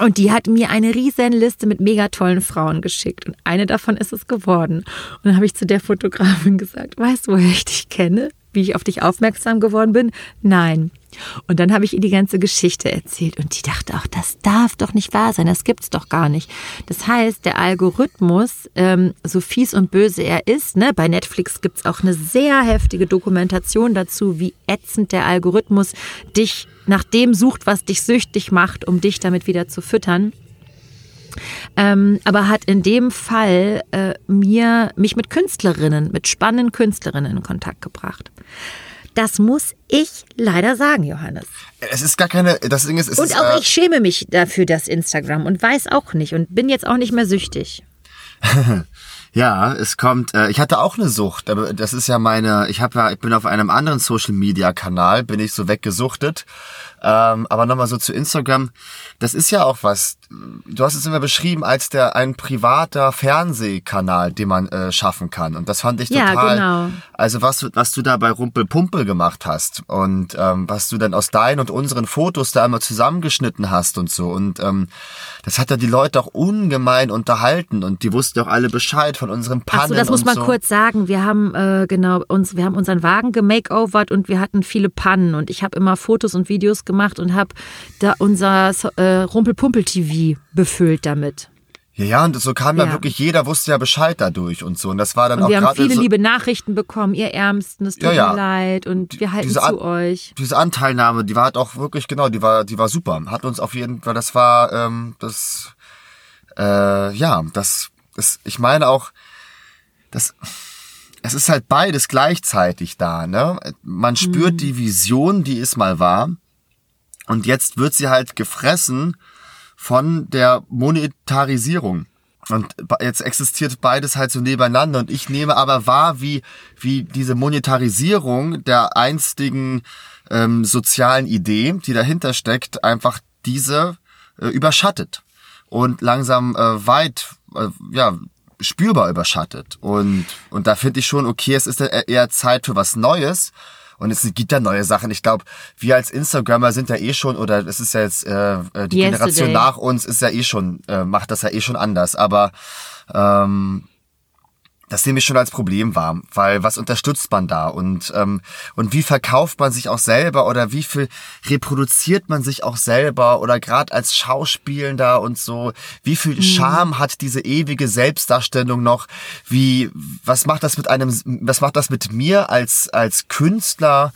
und die hat mir eine riesen Liste mit mega tollen Frauen geschickt. Und eine davon ist es geworden. Und dann habe ich zu der Fotografin gesagt, weißt du, woher ich dich kenne? Wie ich auf dich aufmerksam geworden bin? Nein. Und dann habe ich ihr die ganze Geschichte erzählt und die dachte auch, das darf doch nicht wahr sein, das gibt's doch gar nicht. Das heißt, der Algorithmus, ähm, so fies und böse er ist, ne, bei Netflix gibt's auch eine sehr heftige Dokumentation dazu, wie ätzend der Algorithmus dich nach dem sucht, was dich süchtig macht, um dich damit wieder zu füttern. Ähm, aber hat in dem Fall äh, mir mich mit Künstlerinnen, mit spannenden Künstlerinnen in Kontakt gebracht. Das muss ich leider sagen, Johannes. Es ist gar keine, das Ding ist, es und ist, auch äh, ich schäme mich dafür, das Instagram und weiß auch nicht und bin jetzt auch nicht mehr süchtig. Ja, es kommt. Äh, ich hatte auch eine Sucht, aber das ist ja meine. Ich habe ja, ich bin auf einem anderen Social Media Kanal, bin ich so weggesuchtet. Ähm, aber nochmal so zu Instagram. Das ist ja auch was. Du hast es immer beschrieben als der ein privater Fernsehkanal, den man äh, schaffen kann. Und das fand ich total. Ja, genau. Also was, was du da bei Rumpelpumpel gemacht hast und ähm, was du dann aus deinen und unseren Fotos da einmal zusammengeschnitten hast und so. Und ähm, das hat ja die Leute auch ungemein unterhalten und die wussten auch alle Bescheid von unseren Pannen. Achso, das muss man so. kurz sagen. Wir haben äh, genau uns, wir haben unseren Wagen gemakeovert und wir hatten viele Pannen und ich habe immer Fotos und Videos gemacht und habe da unser äh, Rumpelpumpel-TV befüllt damit. Ja, ja, und so kam ja. ja wirklich jeder wusste ja Bescheid dadurch und so. Und das war dann und auch Wir haben viele so liebe Nachrichten bekommen, ihr Ärmsten, es tut ja, ja. mir leid und wir halten diese zu euch. Diese Anteilnahme, die war halt auch wirklich, genau, die war, die war super. Hat uns auf jeden Fall, das war, ähm, das, äh, ja, das, das, ich meine auch, das, es ist halt beides gleichzeitig da, ne? Man spürt mhm. die Vision, die ist mal wahr. Und jetzt wird sie halt gefressen von der Monetarisierung. Und jetzt existiert beides halt so nebeneinander. Und ich nehme aber wahr, wie, wie diese Monetarisierung der einstigen ähm, sozialen Idee, die dahinter steckt, einfach diese äh, überschattet und langsam äh, weit, äh, ja, spürbar überschattet. Und, und da finde ich schon, okay, es ist eher Zeit für was Neues. Und es gibt da neue Sachen. Ich glaube, wir als Instagrammer sind ja eh schon, oder es ist ja jetzt äh, äh die Yesterday. Generation nach uns ist ja eh schon, äh, macht das ja eh schon anders. Aber ähm, das nehme ich schon als Problem wahr, weil was unterstützt man da und ähm, und wie verkauft man sich auch selber oder wie viel reproduziert man sich auch selber oder gerade als Schauspielender und so, wie viel mhm. Charme hat diese ewige Selbstdarstellung noch? Wie was macht das mit einem was macht das mit mir als als Künstler?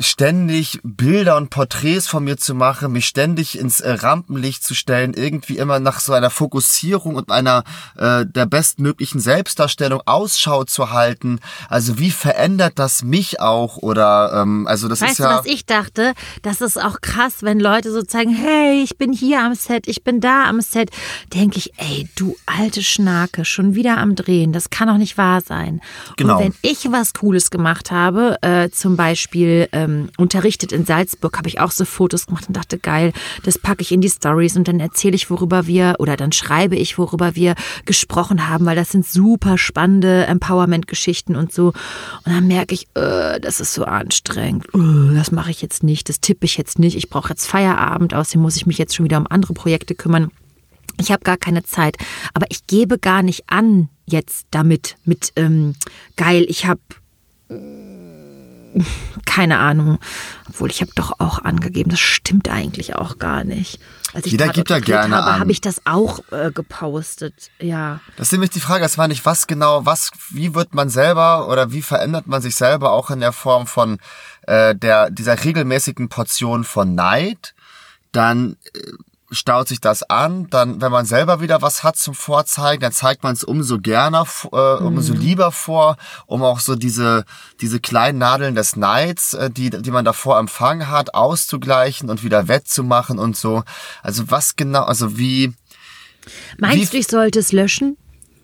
Ständig Bilder und Porträts von mir zu machen, mich ständig ins äh, Rampenlicht zu stellen, irgendwie immer nach so einer Fokussierung und einer äh, der bestmöglichen Selbstdarstellung Ausschau zu halten. Also wie verändert das mich auch? Oder ähm, also das weißt ist ja. Du, was ich dachte? Das ist auch krass, wenn Leute so zeigen, hey, ich bin hier am Set, ich bin da am Set. Denke ich, ey, du alte Schnake, schon wieder am Drehen. Das kann doch nicht wahr sein. Genau. Und wenn ich was Cooles gemacht habe, äh, zum Beispiel ähm, ähm, unterrichtet in Salzburg, habe ich auch so Fotos gemacht und dachte, geil, das packe ich in die Stories und dann erzähle ich, worüber wir oder dann schreibe ich, worüber wir gesprochen haben, weil das sind super spannende Empowerment-Geschichten und so. Und dann merke ich, äh, das ist so anstrengend. Äh, das mache ich jetzt nicht, das tippe ich jetzt nicht. Ich brauche jetzt Feierabend, außerdem muss ich mich jetzt schon wieder um andere Projekte kümmern. Ich habe gar keine Zeit, aber ich gebe gar nicht an jetzt damit mit ähm, geil. Ich habe keine Ahnung. Obwohl ich habe doch auch angegeben, das stimmt eigentlich auch gar nicht. Als ich Jeder gibt da gerne habe, habe ich das auch äh, gepostet. Ja. Das ist nämlich die Frage, das war nicht, was genau, was, wie wird man selber oder wie verändert man sich selber auch in der Form von äh, der dieser regelmäßigen Portion von Neid, dann äh, staut sich das an. Dann, wenn man selber wieder was hat zum Vorzeigen, dann zeigt man es umso gerne, äh, umso mhm. lieber vor, um auch so diese, diese kleinen Nadeln des Neids, äh, die, die man davor empfangen hat, auszugleichen und wieder wettzumachen und so. Also was genau, also wie. Meinst wie, du, ich sollte es löschen?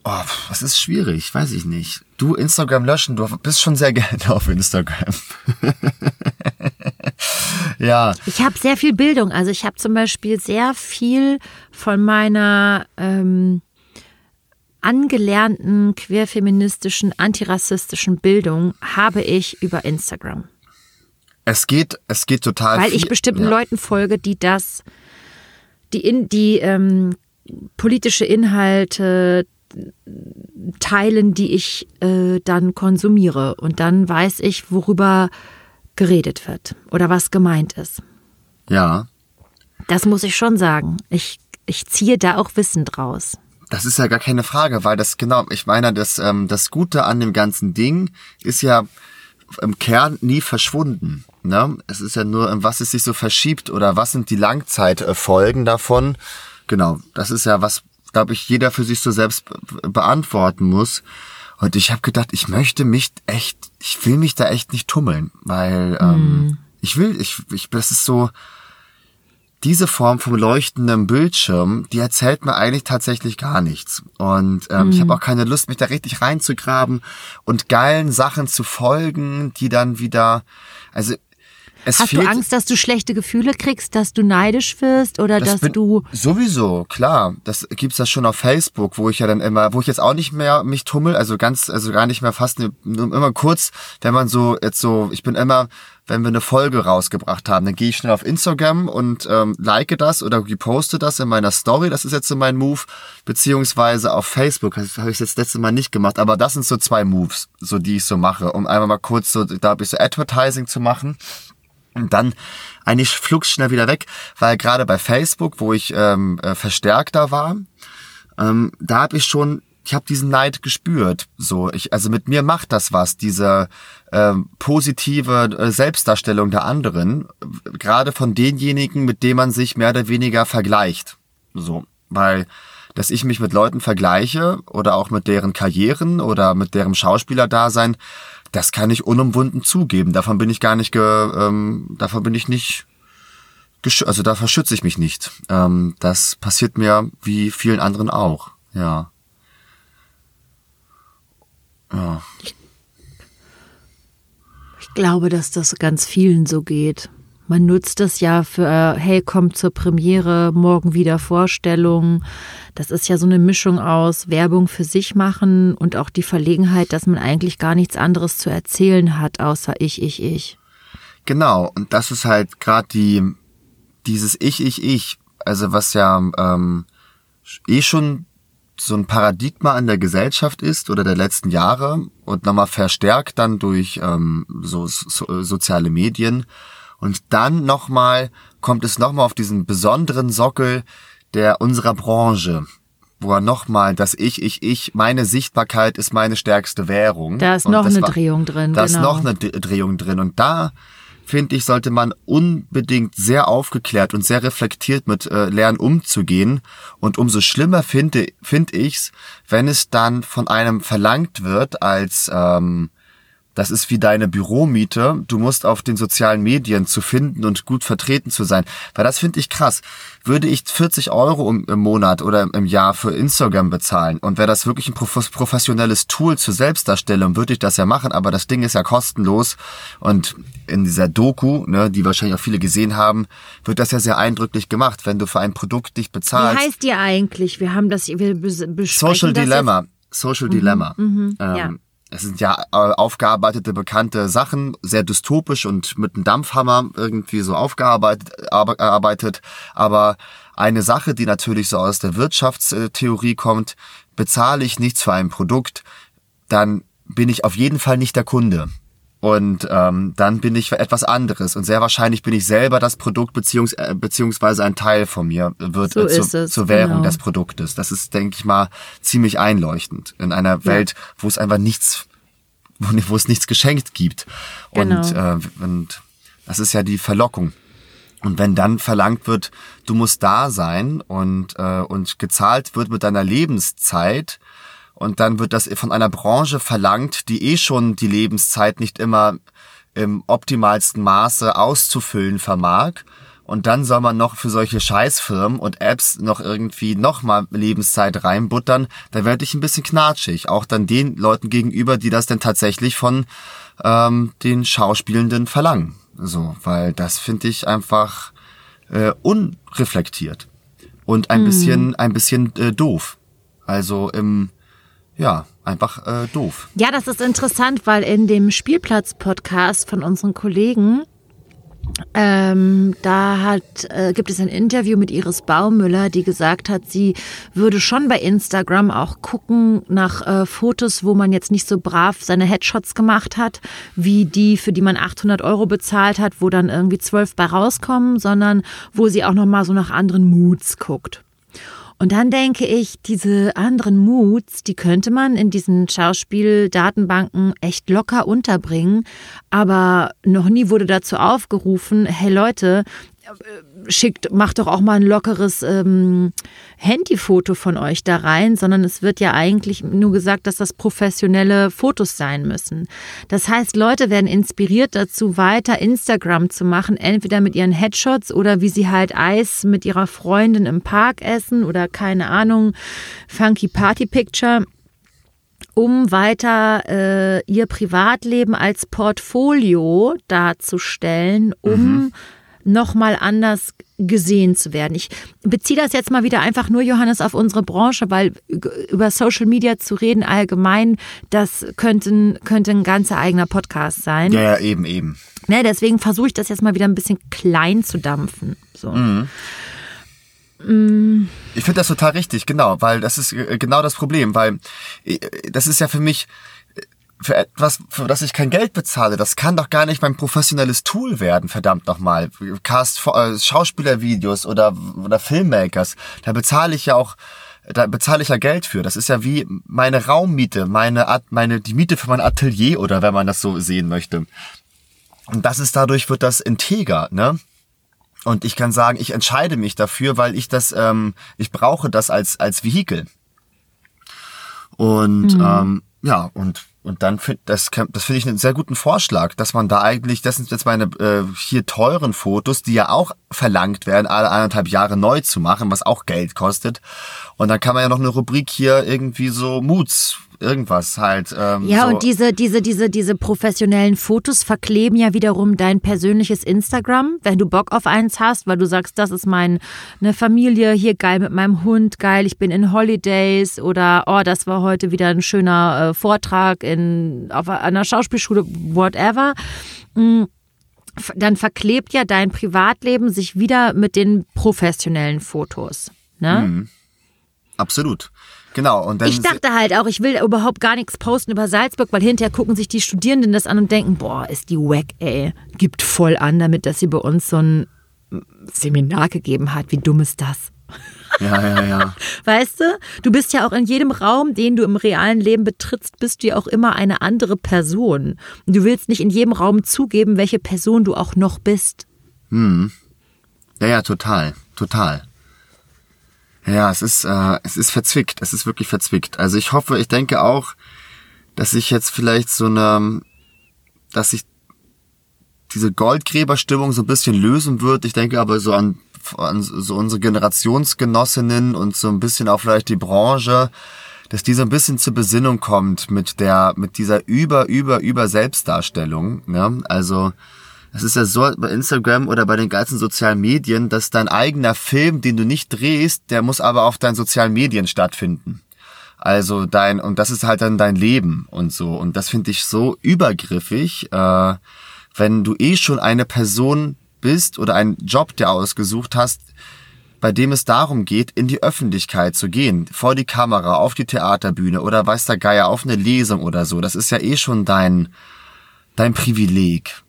Oh, das ist schwierig, weiß ich nicht. Du Instagram löschen, du bist schon sehr gerne auf Instagram. Ja. Ich habe sehr viel Bildung. Also ich habe zum Beispiel sehr viel von meiner ähm, angelernten queerfeministischen, antirassistischen Bildung habe ich über Instagram. Es geht, es geht total. Weil viel, ich bestimmten ja. Leuten folge, die das, die in die ähm, politische Inhalte teilen, die ich äh, dann konsumiere. Und dann weiß ich, worüber geredet wird oder was gemeint ist. Ja. Das muss ich schon sagen. Ich, ich ziehe da auch Wissen draus. Das ist ja gar keine Frage, weil das genau, ich meine, das, ähm, das Gute an dem ganzen Ding ist ja im Kern nie verschwunden. Ne? Es ist ja nur, was es sich so verschiebt oder was sind die Langzeitfolgen davon. Genau, das ist ja was, glaube ich, jeder für sich so selbst beantworten muss. Und ich habe gedacht, ich möchte mich echt, ich will mich da echt nicht tummeln, weil ähm, mm. ich will, ich, ich, das ist so, diese Form vom leuchtenden Bildschirm, die erzählt mir eigentlich tatsächlich gar nichts. Und ähm, mm. ich habe auch keine Lust, mich da richtig reinzugraben und geilen Sachen zu folgen, die dann wieder, also es Hast du Angst, dass du schlechte Gefühle kriegst, dass du neidisch wirst oder das dass du sowieso klar, das gibt's das schon auf Facebook, wo ich ja dann immer, wo ich jetzt auch nicht mehr mich tummel, also ganz, also gar nicht mehr fast, nur immer kurz, wenn man so jetzt so, ich bin immer wenn wir eine Folge rausgebracht haben, dann gehe ich schnell auf Instagram und ähm, like das oder poste das in meiner Story. Das ist jetzt so mein Move. Beziehungsweise auf Facebook. Das habe ich jetzt letzte Mal nicht gemacht. Aber das sind so zwei Moves, so die ich so mache, um einmal mal kurz so, da ein bisschen Advertising zu machen. Und dann eigentlich flugs schnell wieder weg, weil gerade bei Facebook, wo ich ähm, äh, verstärkter war, ähm, da habe ich schon, ich habe diesen Neid gespürt. So, ich, also mit mir macht das was, diese ähm, positive äh, Selbstdarstellung der anderen, gerade von denjenigen, mit denen man sich mehr oder weniger vergleicht. So, weil dass ich mich mit Leuten vergleiche oder auch mit deren Karrieren oder mit deren Schauspielerdasein, das kann ich unumwunden zugeben. Davon bin ich gar nicht, ge, ähm, davon bin ich nicht, also da verschütze ich mich nicht. Ähm, das passiert mir wie vielen anderen auch. Ja. Ja. Ich glaube, dass das ganz vielen so geht. Man nutzt es ja für, hey, kommt zur Premiere, morgen wieder Vorstellung. Das ist ja so eine Mischung aus Werbung für sich machen und auch die Verlegenheit, dass man eigentlich gar nichts anderes zu erzählen hat, außer ich, ich, ich. Genau, und das ist halt gerade die, dieses Ich, ich, ich, also was ja ähm, eh schon so ein Paradigma in der Gesellschaft ist oder der letzten Jahre und nochmal verstärkt dann durch ähm, so, so soziale Medien. Und dann nochmal kommt es nochmal auf diesen besonderen Sockel der unserer Branche, wo er nochmal das Ich, Ich, Ich, meine Sichtbarkeit ist meine stärkste Währung. Da ist Und noch eine war- Drehung drin. Da ist genau. noch eine Drehung drin. Und da, finde ich, sollte man unbedingt sehr aufgeklärt und sehr reflektiert mit äh, lernen umzugehen. Und umso schlimmer finde find ich's, wenn es dann von einem verlangt wird als ähm, das ist wie deine Büromiete. Du musst auf den sozialen Medien zu finden und gut vertreten zu sein. Weil das finde ich krass. Würde ich 40 Euro im, im Monat oder im Jahr für Instagram bezahlen und wäre das wirklich ein prof- professionelles Tool zur Selbstdarstellung, würde ich das ja machen. Aber das Ding ist ja kostenlos. Und in dieser Doku, ne, die wahrscheinlich auch viele gesehen haben, wird das ja sehr eindrücklich gemacht. Wenn du für ein Produkt dich Wie bezahlst. heißt die eigentlich? Wir haben das, wir bes- besprechen Social das Dilemma. Social Dilemma. ähm, ja. Es sind ja äh, aufgearbeitete, bekannte Sachen, sehr dystopisch und mit einem Dampfhammer irgendwie so aufgearbeitet. Aber eine Sache, die natürlich so aus der Wirtschaftstheorie kommt, bezahle ich nichts für ein Produkt, dann bin ich auf jeden Fall nicht der Kunde. Und ähm, dann bin ich etwas anderes. Und sehr wahrscheinlich bin ich selber das Produkt beziehungs äh, beziehungsweise ein Teil von mir wird So äh, zu, es, zur Währung genau. des Produktes. Das ist, denke ich mal, ziemlich einleuchtend in einer Welt, wo es einfach nichts, wo, wo es nichts geschenkt gibt. Und, Genau. äh, und das ist ja die Verlockung. Und wenn dann verlangt wird, du musst da sein und, äh, und gezahlt wird mit deiner Lebenszeit, und dann wird das von einer Branche verlangt, die eh schon die Lebenszeit nicht immer im optimalsten Maße auszufüllen vermag. Und dann soll man noch für solche Scheißfirmen und Apps noch irgendwie nochmal Lebenszeit reinbuttern. Da werde ich ein bisschen knatschig. Auch dann den Leuten gegenüber, die das denn tatsächlich von ähm, den Schauspielenden verlangen. So, weil das finde ich einfach äh, unreflektiert und ein bisschen, ein bisschen äh, doof. Also im, ja, einfach äh, doof. Ja, das ist interessant, weil in dem Spielplatz-Podcast von unseren Kollegen, ähm, da hat, äh, gibt es ein Interview mit Iris Baumüller, die gesagt hat, sie würde schon bei Instagram auch gucken nach äh, Fotos, wo man jetzt nicht so brav seine Headshots gemacht hat, wie die, für die man 800 Euro bezahlt hat, wo dann irgendwie zwölf bei rauskommen, sondern wo sie auch noch mal so nach anderen Moods guckt. Und dann denke ich, diese anderen Moods, die könnte man in diesen Schauspieldatenbanken echt locker unterbringen. Aber noch nie wurde dazu aufgerufen, hey Leute, schickt, macht doch auch mal ein lockeres ähm, Handyfoto von euch da rein, sondern es wird ja eigentlich nur gesagt, dass das professionelle Fotos sein müssen. Das heißt, Leute werden inspiriert dazu, weiter Instagram zu machen, entweder mit ihren Headshots oder wie sie halt Eis mit ihrer Freundin im Park essen oder keine Ahnung, funky Party Picture um weiter äh, ihr Privatleben als Portfolio darzustellen, um nochmal anders gesehen zu werden. Ich beziehe das jetzt mal wieder einfach nur, Johannes, auf unsere Branche, weil über Social Media zu reden allgemein, das könnte, könnte ein ganzer eigener Podcast sein. Ja, ja, eben, eben. Ne, deswegen versuche ich das jetzt mal wieder ein bisschen klein zu dampfen. So. Ich finde das total richtig, genau, weil das ist äh, genau das Problem, weil äh, das ist ja für mich für etwas, für das ich kein Geld bezahle, das kann doch gar nicht mein professionelles Tool werden, verdammt nochmal. Cast, äh, Schauspielervideos oder, oder Filmmakers, da bezahle ich ja auch, da bezahle ich ja Geld für. Das ist ja wie meine Raummiete, meine, At- meine, die Miete für mein Atelier oder wenn man das so sehen möchte. Und das ist dadurch wird das integer, ne? Und ich kann sagen, ich entscheide mich dafür, weil ich das, ähm, ich brauche das als als Vehikel. Und ähm, ja, und und dann find, das das finde ich einen sehr guten Vorschlag, dass man da eigentlich, das sind jetzt meine äh, hier teuren Fotos, die ja auch verlangt werden, alle anderthalb Jahre neu zu machen, was auch Geld kostet. Und dann kann man ja noch eine Rubrik hier irgendwie so Moods irgendwas halt. Ähm, Ja, so. und diese, diese, diese, diese professionellen Fotos verkleben ja wiederum dein persönliches Instagram, wenn du Bock auf eins hast, weil du sagst, das ist meine Familie, hier geil mit meinem Hund, geil, ich bin in Holidays oder oh, das war heute wieder ein schöner äh, Vortrag in, auf einer Schauspielschule, whatever. F- Dann verklebt ja dein Privatleben sich wieder mit den professionellen Fotos. Ne? Absolut. Genau. Und dann Ich dachte halt auch, ich will überhaupt gar nichts posten über Salzburg, weil hinterher gucken sich die Studierenden das an und denken, boah, ist die wack, ey. Gibt voll an damit, dass sie bei uns so ein Seminar gegeben hat. Wie dumm ist das? Ja, ja, ja. Weißt du, du bist ja auch in jedem Raum, den du im realen Leben betrittst, bist du ja auch immer eine andere Person. Und du willst nicht in jedem Raum zugeben, welche Person du auch noch bist. Ja, ja, total, total. Ja, es ist, äh, es ist verzwickt, es ist wirklich verzwickt. Also ich hoffe, ich denke auch, dass ich jetzt vielleicht so eine, dass sich diese Goldgräberstimmung so ein bisschen lösen wird. Ich denke aber so an, an so unsere Generationsgenossinnen und so ein bisschen auch vielleicht die Branche, dass die so ein bisschen zur Besinnung kommt mit der, mit dieser über, über, über Selbstdarstellung. Ne? Also, es ist ja so bei Instagram oder bei den ganzen sozialen Medien, dass dein eigener Film, den du nicht drehst, der muss aber auf deinen sozialen Medien stattfinden. Also dein, und das ist halt dann dein Leben und so. Und das finde ich so übergriffig, äh, wenn du eh schon eine Person bist oder einen Job dir ausgesucht hast, bei dem es darum geht, in die Öffentlichkeit zu gehen, vor die Kamera, auf die Theaterbühne oder weiß der Geier, auf eine Lesung oder so. Das ist ja eh schon dein, dein Privileg.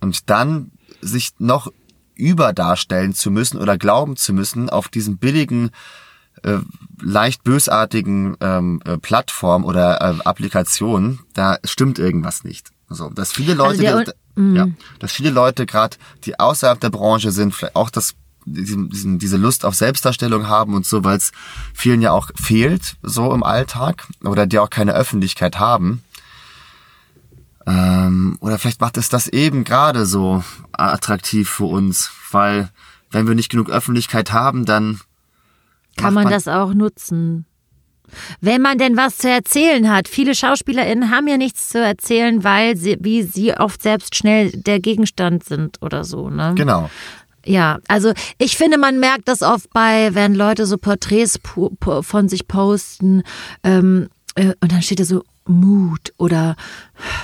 Und dann sich noch überdarstellen zu müssen oder glauben zu müssen auf diesen billigen, äh, leicht bösartigen ähm, äh, Plattform oder äh, Applikation, da stimmt irgendwas nicht. So, dass viele Leute, der die, ja, dass viele Leute gerade, die außerhalb der Branche sind, vielleicht auch das diesen, diese Lust auf Selbstdarstellung haben und so, weil es vielen ja auch fehlt, so im Alltag, oder die auch keine Öffentlichkeit haben. Ähm, oder vielleicht macht es das eben gerade so attraktiv für uns, weil wenn wir nicht genug Öffentlichkeit haben, dann Kann macht man das auch nutzen? Wenn man denn was zu erzählen hat. Viele SchauspielerInnen haben ja nichts zu erzählen, weil sie, wie sie oft selbst schnell der Gegenstand sind oder so, ne? Genau. Ja, also ich finde, man merkt das oft bei, wenn Leute so Porträts von sich posten ähm, äh, und dann steht da so Mut oder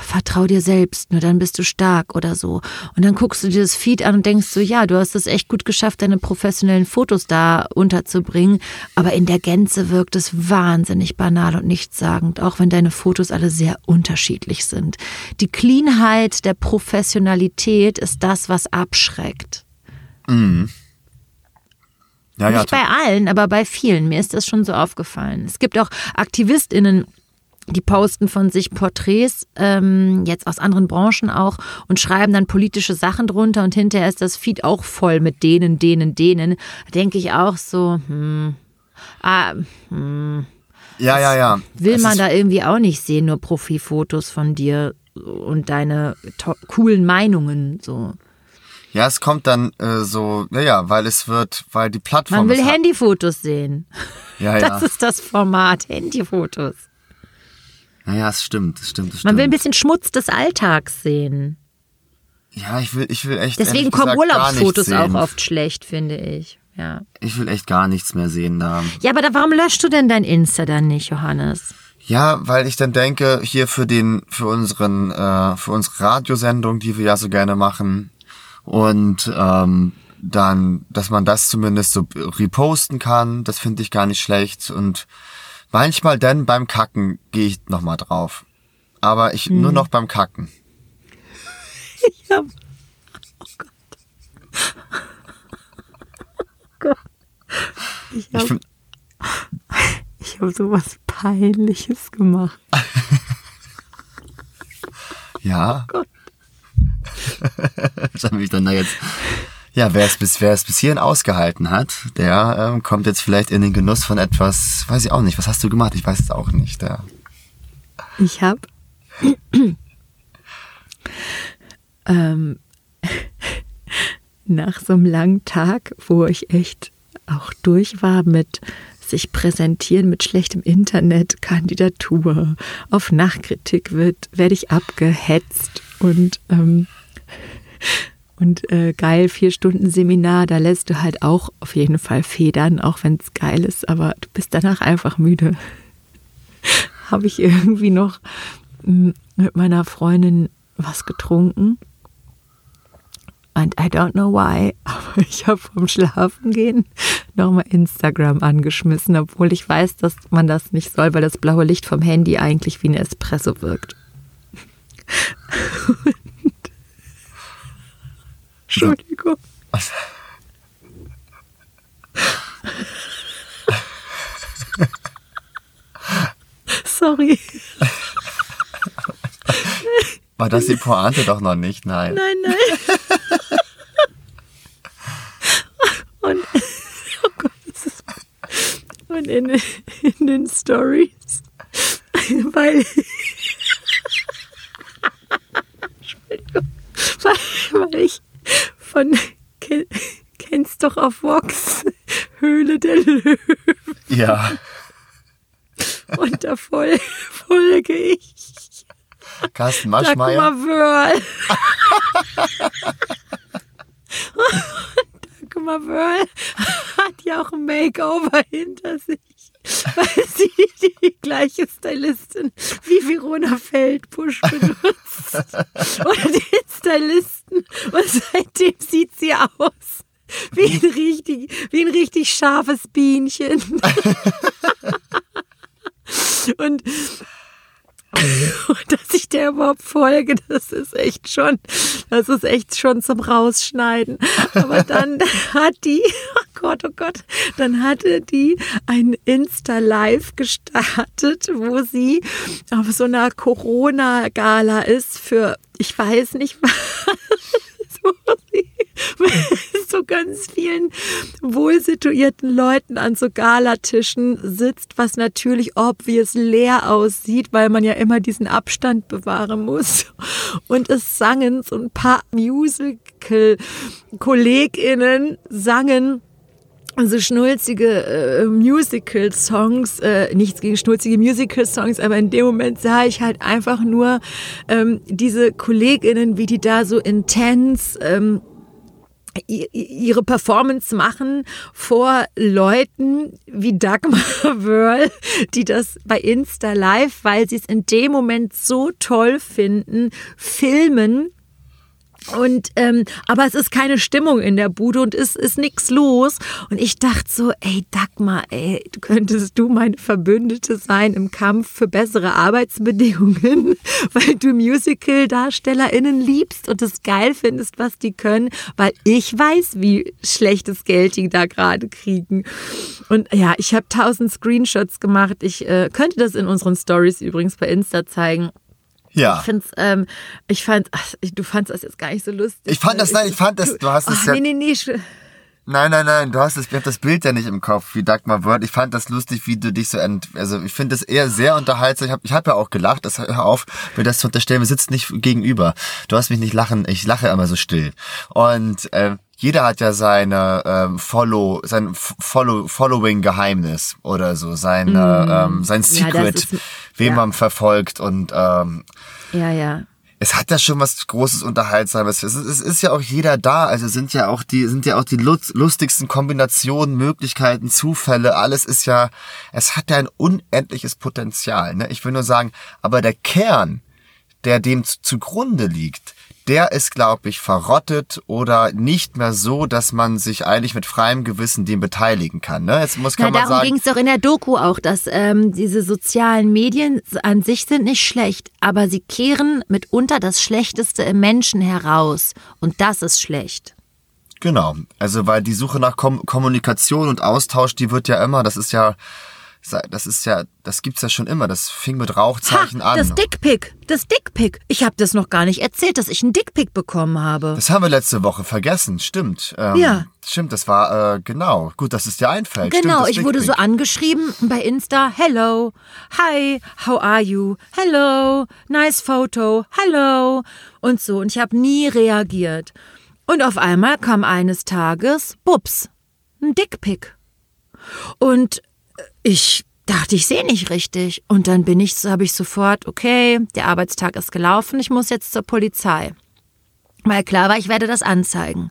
vertrau dir selbst, nur dann bist du stark oder so. Und dann guckst du dir das Feed an und denkst so, ja, du hast es echt gut geschafft, deine professionellen Fotos da unterzubringen, aber in der Gänze wirkt es wahnsinnig banal und nichtssagend, auch wenn deine Fotos alle sehr unterschiedlich sind. Die Cleanheit der Professionalität ist das, was abschreckt. Ja, ja, Nicht bei allen, aber bei vielen. Mir ist das schon so aufgefallen. Es gibt auch AktivistInnen, die posten von sich Porträts, ähm, jetzt aus anderen Branchen auch, und schreiben dann politische Sachen drunter und hinterher ist das Feed auch voll mit denen, denen, denen. Da denke ich auch so, hm, ah, ja, ja, ja. will man da irgendwie auch nicht sehen, nur Profifotos von dir und deine coolen Meinungen so. Ja, es kommt dann äh, so, ja, ja, weil es wird, weil die Plattform. Man will Handyfotos sehen. Ja, ja. Das ist das Format, Handyfotos. Naja, es stimmt, es stimmt, es stimmt. Man will ein bisschen Schmutz des Alltags sehen. ja, ich will, ich will echt. Deswegen kommen Urlaubsfotos auch oft schlecht, finde ich. Ja. Ich will echt gar nichts mehr sehen da. Ja, aber da, warum löschst du denn dein Insta dann nicht, Johannes? Ja, weil ich dann denke, hier für den, für unseren, äh, für unsere Radiosendung, die wir ja so gerne machen, und ähm, dann, dass man das zumindest so reposten kann, das finde ich gar nicht schlecht. Und manchmal dann beim Kacken gehe ich nochmal drauf. Aber ich Hm. nur noch beim Kacken. Ja. Oh Gott. Gott. Ich Ich habe find, ich hab sowas Peinliches gemacht. ja. Gott. Was habe ich dann da jetzt? Ja, wer es bis, wer es bis hierhin ausgehalten hat, der ähm, kommt jetzt vielleicht in den Genuss von etwas, weiß ich auch nicht. Was hast du gemacht? Ich weiß es auch nicht. Ja. Ich habe ähm, nach so einem langen Tag, wo ich echt auch durch war mit sich präsentieren mit schlechtem Internet, Kandidatur, auf Nachkritik wird, werde ich abgehetzt und ähm, und äh, geil, vier Stunden Seminar, da lässt du halt auch auf jeden Fall federn, auch wenn es geil ist, aber du bist danach einfach müde. Habe ich irgendwie noch mm, mit meiner Freundin was getrunken. And I don't know why, aber ich habe vom Schlafengehen nochmal Instagram angeschmissen, obwohl ich weiß, dass man das nicht soll, weil das blaue Licht vom Handy eigentlich wie ein Espresso wirkt. Entschuldigung. Sorry. War das die Pointe doch noch nicht? Nein. Nein, nein. Und, oh Gott, das ist, und in, in den Stories, weil, Entschuldigung, weil, weil ich von, kenn, kennst doch auf Vox, Höhle der Löwen. Ja. Und da fol folge ich Carsten Dagmar Maschmeyer. Wörl. Dagmar Wörl hat ja auch ein Makeover hinter sich, weil sie die gleiche Stylistin wie Verona Feldbusch benutzt. Oder den Stylisten. Und seitdem sieht sie aus. Wie ein richtig, wie ein richtig scharfes Bienchen. Und und dass ich der überhaupt folge, das ist echt schon, das ist echt schon zum Rausschneiden. Aber dann hat die, oh Gott, oh Gott, dann hatte die ein Insta-Live gestartet, wo sie auf so einer Corona-Gala ist für, ich weiß nicht was, wo sie so ganz vielen wohlsituierten Leuten an so Galatischen sitzt, was natürlich obvious leer aussieht, weil man ja immer diesen Abstand bewahren muss. Und es sangen so ein paar Musical-KollegInnen sangen so schnulzige äh, Musical-Songs, äh, nichts gegen schnulzige Musical-Songs, aber in dem Moment sah ich halt einfach nur ähm, diese KollegInnen, wie die da so intens ähm, ihre Performance machen vor Leuten wie Dagmar Wörl, die das bei Insta Live, weil sie es in dem Moment so toll finden, filmen und ähm, aber es ist keine Stimmung in der Bude und es ist nichts los. Und ich dachte so, ey Dagmar, ey, könntest du meine Verbündete sein im Kampf für bessere Arbeitsbedingungen, weil du Musical-DarstellerInnen liebst und es geil findest, was die können, weil ich weiß, wie schlechtes Geld die da gerade kriegen. Und ja, ich habe tausend Screenshots gemacht. Ich äh, könnte das in unseren Stories übrigens bei Insta zeigen. Ja. Ich find's, ähm, ich fand, ach, du fandst das jetzt gar nicht so lustig. Ich fand das, nein, ich fand das, du hast es Ach, ja. nee, nee, nee. Nein, nein, nein, du hast das, ich hab das Bild ja nicht im Kopf, wie Dagmar Word. Ich fand das lustig, wie du dich so ent, also ich finde das eher sehr unterhaltsam. Ich habe ich hab ja auch gelacht, das, hör auf, mir das zu unterstellen, wir sitzen nicht gegenüber. Du hast mich nicht lachen, ich lache immer so still. Und ähm, jeder hat ja seine ähm, Follow, sein Follow, Following-Geheimnis oder so, sein, ähm, sein Mm. Ja, das Secret, ist- wen ja. man verfolgt und ähm, Ja, ja. es hat ja schon was Großes Unterhaltsames. Es ist, es ist ja auch jeder da. Also sind ja auch die, sind ja auch die lust- lustigsten Kombinationen, Möglichkeiten, Zufälle. Alles ist ja, es hat ja ein unendliches Potenzial. Ne? Ich will nur sagen, aber der Kern, der dem zu- zugrunde liegt, der ist, glaube ich, verrottet oder nicht mehr so, dass man sich eigentlich mit freiem Gewissen dem beteiligen kann. Ne? Jetzt muss Na, kann man darum ging es doch in der Doku auch, dass ähm, diese sozialen Medien an sich sind nicht schlecht, aber sie kehren mitunter das Schlechteste im Menschen heraus. Und das ist schlecht. Genau, also weil die Suche nach Kom Kommunikation und Austausch, die wird ja immer, das ist ja, das ist ja, das gibt's ja schon immer. Das fing mit Rauchzeichen ha, an. das Dickpick, das Dickpick. Ich habe das noch gar nicht erzählt, dass ich einen Dickpick bekommen habe. Das haben wir letzte Woche vergessen, stimmt. Ähm, Ja. Stimmt, das war, äh, genau. Gut, dass es dir einfällt. Genau, stimmt, ich wurde so angeschrieben bei Insta. Hello, hi, how are you? Hello, nice photo, hello und so. Und ich habe nie reagiert. Und auf einmal kam eines Tages, bups, ein Dickpick. Und ich dachte, ich sehe nicht richtig. Und dann bin ich, so habe ich sofort, okay, der Arbeitstag ist gelaufen, ich muss jetzt zur Polizei. Weil klar war, ich werde das anzeigen.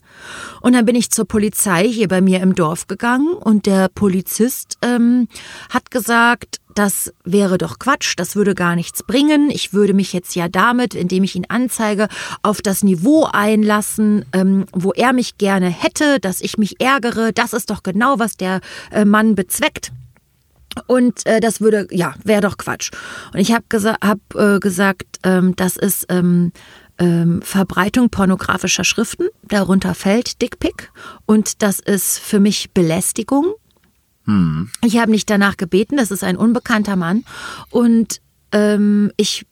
Und dann bin ich zur Polizei hier bei mir im Dorf gegangen und der Polizist ähm, hat gesagt, das wäre doch Quatsch, das würde gar nichts bringen. Ich würde mich jetzt ja damit, indem ich ihn anzeige, auf das Niveau einlassen, ähm, wo er mich gerne hätte, dass ich mich ärgere. Das ist doch genau, was der äh, Mann bezweckt. Und äh, das würde, ja, wäre doch Quatsch. Und ich habe gesa hab, äh, gesagt, ähm, das ist ähm, ähm, Verbreitung pornografischer Schriften, darunter fällt Dickpick. Und das ist für mich Belästigung. Hm. Ich habe nicht danach gebeten, das ist ein unbekannter Mann. Und ähm, ich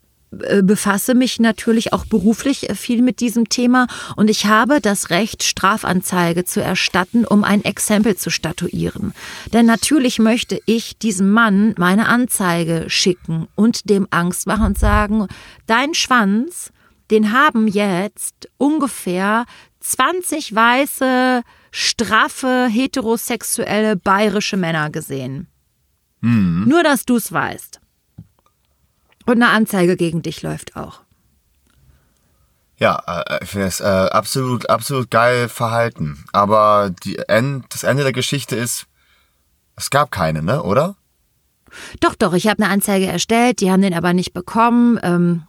befasse mich natürlich auch beruflich äh, viel mit diesem Thema und ich habe das Recht, Strafanzeige zu erstatten, um ein Exempel zu statuieren. Denn natürlich möchte ich diesem Mann meine Anzeige schicken und dem Angst machen und sagen, dein Schwanz, den haben jetzt ungefähr 20 weiße, straffe, heterosexuelle bayerische Männer gesehen. Hm. Nur, dass du es weißt. Und eine Anzeige gegen dich läuft auch. Ja, äh, ich finde es äh, absolut, absolut geil verhalten. Aber die End, das Ende der Geschichte ist, es gab keine, ne, oder? Doch, doch, ich habe eine Anzeige erstellt, die haben den aber nicht bekommen. Ähm,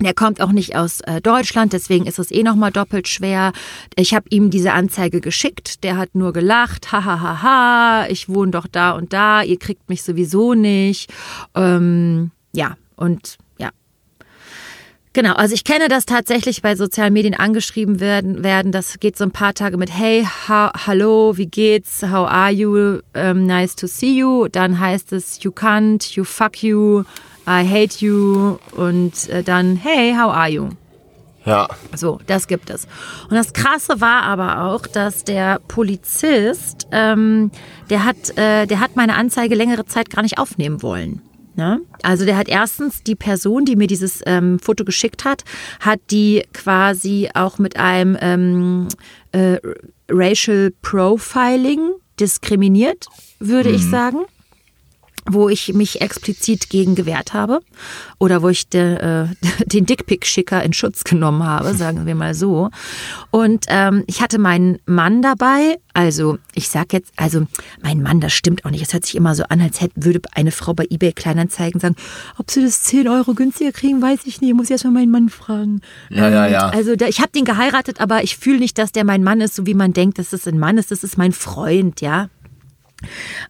der kommt auch nicht aus äh, Deutschland, deswegen ist es eh nochmal doppelt schwer. Ich habe ihm diese Anzeige geschickt, der hat nur gelacht, hahaha, ha, ha, ha, ich wohne doch da und da, ihr kriegt mich sowieso nicht. Ähm, ja, und ja. Genau, also ich kenne das tatsächlich bei sozialen Medien angeschrieben werden, werden. Das geht so ein paar Tage mit Hey, ha, hallo, wie geht's? How are you? Um, nice to see you. Dann heißt es You can't, you fuck you, I hate you und äh, dann Hey, how are you? Ja. So, das gibt es. Und das Krasse war aber auch, dass der Polizist, ähm, der hat, äh, der hat meine Anzeige längere Zeit gar nicht aufnehmen wollen. Ne? Also der hat erstens die Person, die mir dieses ähm, Foto geschickt hat, hat die quasi auch mit einem ähm, äh, Racial Profiling diskriminiert, würde mhm. ich sagen wo ich mich explizit gegen gewehrt habe oder wo ich de, äh, den Dickpick-Schicker in Schutz genommen habe, sagen wir mal so. Und ähm, ich hatte meinen Mann dabei, also ich sag jetzt, also mein Mann, das stimmt auch nicht. Es hört sich immer so an, als hätte, würde eine Frau bei eBay Kleinanzeigen sagen, ob sie das 10 Euro günstiger kriegen, weiß ich nicht, ich muss erst mal meinen Mann fragen. Ja, ja, ja. Also da, ich habe den geheiratet, aber ich fühle nicht, dass der mein Mann ist, so wie man denkt, dass es ein Mann ist. Das ist mein Freund, ja.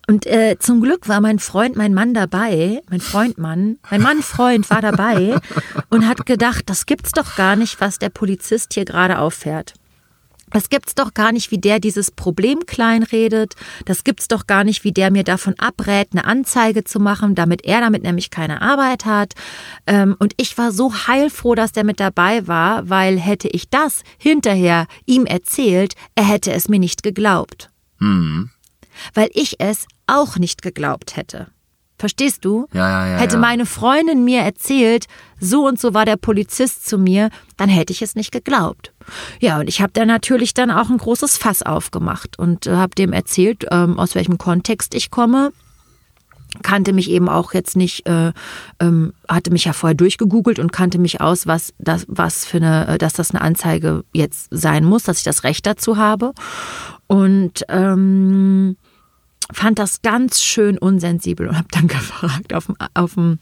Und äh, zum Glück war mein Freund, mein Mann dabei, mein Freund Mann, mein Mann Freund war dabei und hat gedacht, das gibt's doch gar nicht, was der Polizist hier gerade auffährt. Das gibt's doch gar nicht, wie der dieses Problem kleinredet. Das gibt's doch gar nicht, wie der mir davon abrät, eine Anzeige zu machen, damit er damit nämlich keine Arbeit hat. Ähm, und ich war so heilfroh, dass der mit dabei war, weil hätte ich das hinterher ihm erzählt, er hätte es mir nicht geglaubt. Hm weil ich es auch nicht geglaubt hätte. Verstehst du? Ja, ja, ja. Hätte meine Freundin mir erzählt, so und so war der Polizist zu mir, dann hätte ich es nicht geglaubt. Ja, und ich habe da natürlich dann auch ein großes Fass aufgemacht und äh, habe dem erzählt, ähm, aus welchem Kontext ich komme. Kannte mich eben auch jetzt nicht, äh, ähm, hatte mich ja vorher durchgegoogelt und kannte mich aus, was das, was für eine, äh, dass das eine Anzeige jetzt sein muss, dass ich das Recht dazu habe. Und ähm, fand das ganz schön unsensibel und habe dann gefragt auf dem, auf dem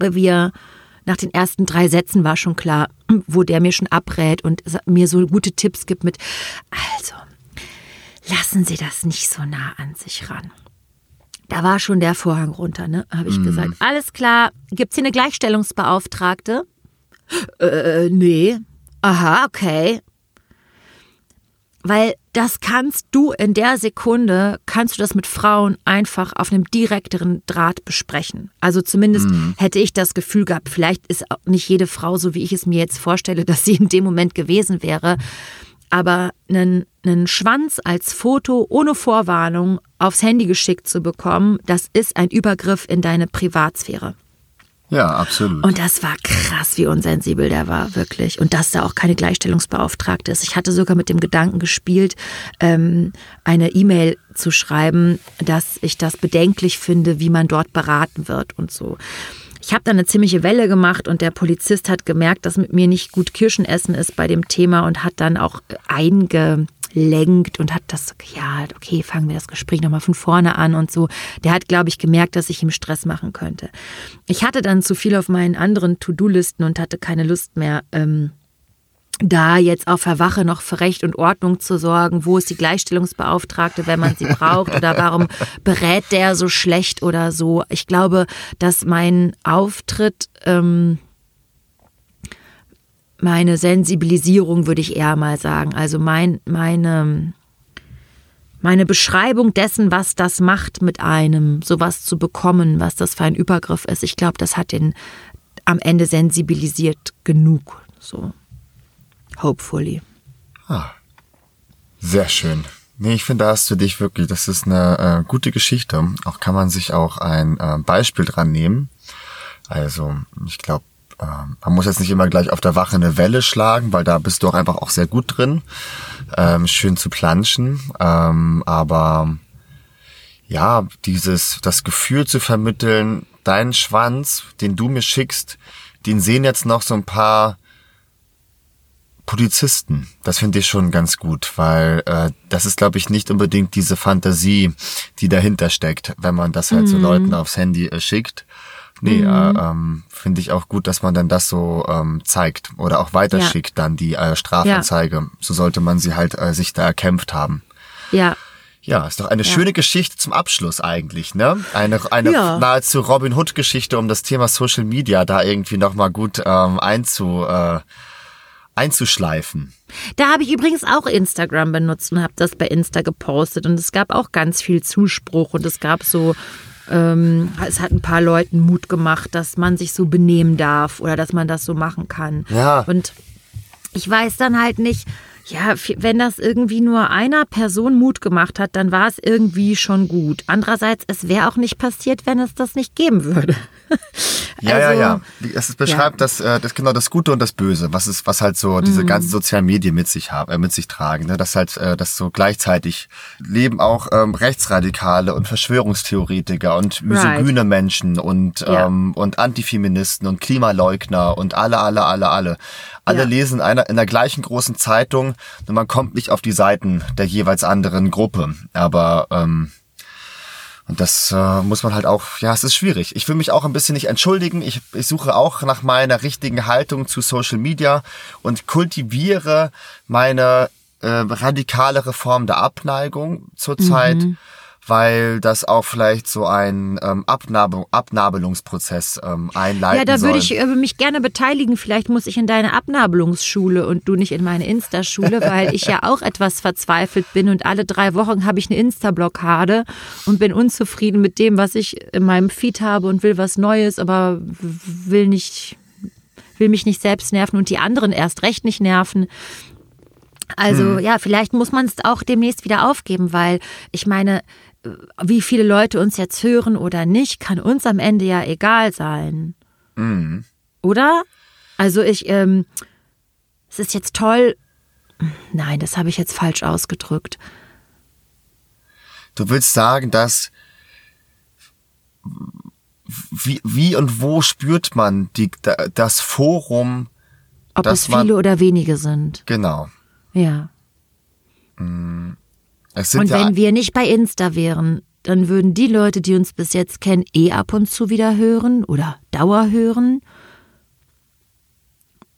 Revier. Nach den ersten drei Sätzen war schon klar, wo der mir schon abrät und mir so gute Tipps gibt mit, also, lassen Sie das nicht so nah an sich ran. Da war schon der Vorhang runter, ne? Habe ich mm. gesagt. Alles klar. Gibt's hier eine Gleichstellungsbeauftragte? Äh, nee. Aha, okay. Weil das kannst du in der Sekunde, kannst du das mit Frauen einfach auf einem direkteren Draht besprechen. Also zumindest mhm. hätte ich das Gefühl gehabt, vielleicht ist nicht jede Frau so, wie ich es mir jetzt vorstelle, dass sie in dem Moment gewesen wäre. Aber einen, einen Schwanz als Foto ohne Vorwarnung aufs Handy geschickt zu bekommen, das ist ein Übergriff in deine Privatsphäre. Ja, absolut. Und das war krass, wie unsensibel der war, wirklich. Und dass da auch keine Gleichstellungsbeauftragte ist. Ich hatte sogar mit dem Gedanken gespielt, ähm, eine E-Mail zu schreiben, dass ich das bedenklich finde, wie man dort beraten wird und so. Ich habe da eine ziemliche Welle gemacht und der Polizist hat gemerkt, dass mit mir nicht gut Kirschen essen ist bei dem Thema und hat dann auch einge lenkt und hat das, ja, okay, fangen wir das Gespräch nochmal von vorne an und so. Der hat, glaube ich, gemerkt, dass ich ihm Stress machen könnte. Ich hatte dann zu viel auf meinen anderen To-Do-Listen und hatte keine Lust mehr, ähm, da jetzt auf der Wache noch für Recht und Ordnung zu sorgen, wo ist die Gleichstellungsbeauftragte, wenn man sie braucht oder warum berät der so schlecht oder so. Ich glaube, dass mein Auftritt ähm, meine Sensibilisierung, würde ich eher mal sagen. Also mein, meine, meine Beschreibung dessen, was das macht mit einem, sowas zu bekommen, was das für ein Übergriff ist. Ich glaube, das hat den am Ende sensibilisiert genug. So. Hopefully. Ah, sehr schön. Nee, ich finde, da hast du dich wirklich, das ist eine äh, gute Geschichte. Auch kann man sich auch ein äh, Beispiel dran nehmen. Also, ich glaube, ähm, man muss jetzt nicht immer gleich auf der Wache eine Welle schlagen, weil da bist du auch einfach auch sehr gut drin, ähm, schön zu planschen. Ähm, aber ja, dieses, das Gefühl zu vermitteln, deinen Schwanz, den du mir schickst, den sehen jetzt noch so ein paar Polizisten. Das finde ich schon ganz gut, weil äh, das ist, glaube ich, nicht unbedingt diese Fantasie, die dahinter steckt, wenn man das halt mhm. so Leuten aufs Handy äh, schickt. Nee, mhm. äh, ähm, finde ich auch gut, dass man dann das so ähm, zeigt oder auch weiterschickt ja. dann die äh, Strafanzeige. Ja. So sollte man sie halt äh, sich da erkämpft haben. Ja. Ja, ist doch eine ja. schöne Geschichte zum Abschluss eigentlich, ne? Eine, eine nahezu Robin Hood Geschichte, um das Thema Social Media da irgendwie nochmal gut ähm, einzu, äh, einzuschleifen. Da habe ich übrigens auch Instagram benutzt und habe das bei Insta gepostet und es gab auch ganz viel Zuspruch und es gab so ähm, es hat ein paar Leuten Mut gemacht, dass man sich so benehmen darf oder dass man das so machen kann. Ja. Und ich weiß dann halt nicht, ja, wenn das irgendwie nur einer Person Mut gemacht hat, dann war es irgendwie schon gut. Andererseits, es wäre auch nicht passiert, wenn es das nicht geben würde. ja, also, ja, ja. Es beschreibt ja. das, äh, das genau das Gute und das Böse, was ist, was halt so diese mhm. ganzen sozialen Medien mit sich haben, äh, mit sich tragen. Ne? Das halt, äh, das so gleichzeitig leben auch ähm, Rechtsradikale und Verschwörungstheoretiker und misogyne right. Menschen und ja. ähm, und Antifeministen und Klimaleugner und alle, alle, alle, alle. Alle ja. lesen einer in der gleichen großen Zeitung und man kommt nicht auf die Seiten der jeweils anderen Gruppe. Aber ähm, und das äh, muss man halt auch, ja, es ist schwierig. Ich will mich auch ein bisschen nicht entschuldigen. Ich, ich suche auch nach meiner richtigen Haltung zu Social Media und kultiviere meine äh, radikalere Form der Abneigung zurzeit. Mhm weil das auch vielleicht so ein ähm, Abnabel Abnabelungsprozess ähm, einleiten Ja, da würde ich äh, mich gerne beteiligen. Vielleicht muss ich in deine Abnabelungsschule und du nicht in meine Insta-Schule, weil ich ja auch etwas verzweifelt bin und alle drei Wochen habe ich eine Insta-Blockade und bin unzufrieden mit dem, was ich in meinem Feed habe und will was Neues, aber will nicht, will mich nicht selbst nerven und die anderen erst recht nicht nerven. Also hm. ja, vielleicht muss man es auch demnächst wieder aufgeben, weil ich meine, wie viele Leute uns jetzt hören oder nicht, kann uns am Ende ja egal sein. Mhm. Oder? Also ich, ähm, es ist jetzt toll. Nein, das habe ich jetzt falsch ausgedrückt. Du willst sagen, dass wie, wie und wo spürt man die, das Forum? Ob es viele man, oder wenige sind. Genau. Ja. Mhm. Und wenn ja wir nicht bei Insta wären, dann würden die Leute, die uns bis jetzt kennen, eh ab und zu wieder hören oder Dauer hören.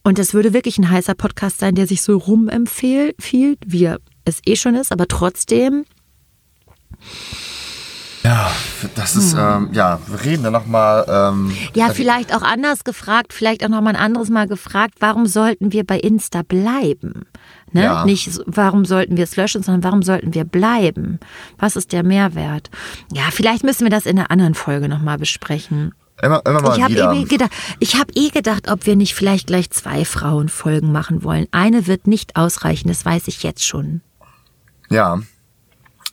Und das würde wirklich ein heißer Podcast sein, der sich so rumempfiehlt, wie er es eh schon ist, aber trotzdem. Ja, das ist, hm. ähm, ja, wir reden dann nochmal. Ähm, ja, vielleicht auch anders gefragt, vielleicht auch nochmal ein anderes Mal gefragt, warum sollten wir bei Insta bleiben? Ne? Ja. Nicht, warum sollten wir es löschen, sondern warum sollten wir bleiben? Was ist der Mehrwert? Ja, vielleicht müssen wir das in einer anderen Folge nochmal besprechen. Immer, immer mal ich habe eh gedacht, ich habe eh gedacht, ob wir nicht vielleicht gleich zwei Frauenfolgen machen wollen. Eine wird nicht ausreichen, das weiß ich jetzt schon. Ja,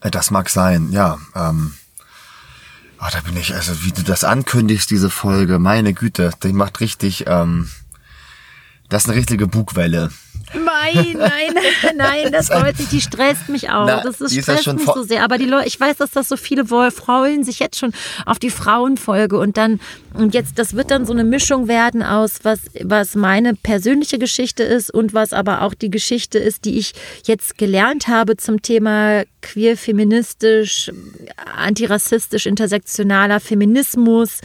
das mag sein, ja. Ähm, Oh, da bin ich, also wie du das ankündigst, diese Folge, meine Güte, die macht richtig, ähm, das ist eine richtige Bugwelle. Nein, nein, nein, das wollte ich, die stresst mich auch. Na, das ist, ist stresst mich so sehr. Aber die Leute, ich weiß, dass das so viele wollen, freuen sich jetzt schon auf die Frauenfolge und dann, und jetzt, das wird dann so eine Mischung werden aus, was, was meine persönliche Geschichte ist und was aber auch die Geschichte ist, die ich jetzt gelernt habe zum Thema queer, feministisch, antirassistisch, intersektionaler Feminismus.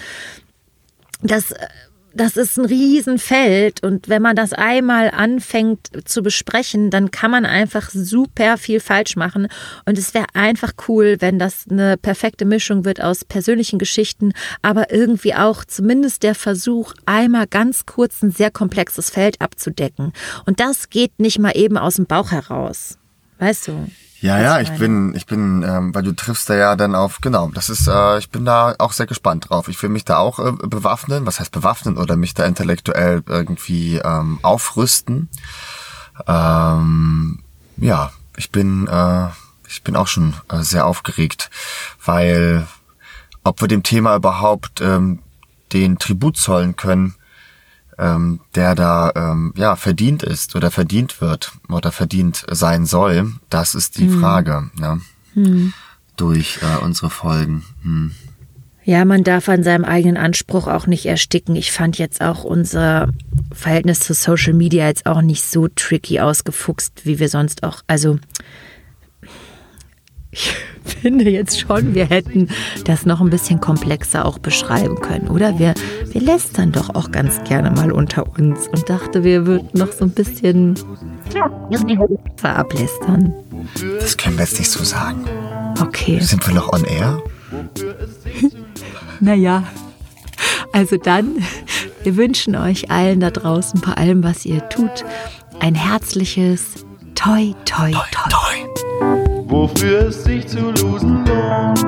Das, das ist ein Riesenfeld und wenn man das einmal anfängt zu besprechen, dann kann man einfach super viel falsch machen und es wäre einfach cool, wenn das eine perfekte Mischung wird aus persönlichen Geschichten, aber irgendwie auch zumindest der Versuch, einmal ganz kurz ein sehr komplexes Feld abzudecken und das geht nicht mal eben aus dem Bauch heraus. Weißt du? Ja, ja, ich bin, ich bin, ähm, weil du triffst da ja dann auf, genau, das ist, äh, ich bin da auch sehr gespannt drauf. Ich will mich da auch äh, bewaffnen, was heißt bewaffnen oder mich da intellektuell irgendwie ähm, aufrüsten. Ähm, ja, ich bin, äh, ich bin auch schon äh, sehr aufgeregt, weil ob wir dem Thema überhaupt ähm, den Tribut zollen können, ähm, der da ähm, ja verdient ist oder verdient wird oder verdient sein soll, das ist die Frage. Ja. Durch äh, unsere Folgen. Hm. Ja, man darf an seinem eigenen Anspruch auch nicht ersticken. Ich fand jetzt auch unser Verhältnis zu Social Media jetzt auch nicht so tricky ausgefuchst, wie wir sonst auch. Also, ich finde jetzt schon, wir hätten das noch ein bisschen komplexer auch beschreiben können, oder? Wir, wir lästern doch auch ganz gerne mal unter uns und dachte, wir würden noch so ein bisschen verablästern. Das können wir jetzt nicht so sagen. Okay. Sind wir noch on air? Naja, also dann, wir wünschen euch allen da draußen bei allem, was ihr tut, ein herzliches Toi, Toi, Toi. Toi. Wofür es sich zu losen lohnt.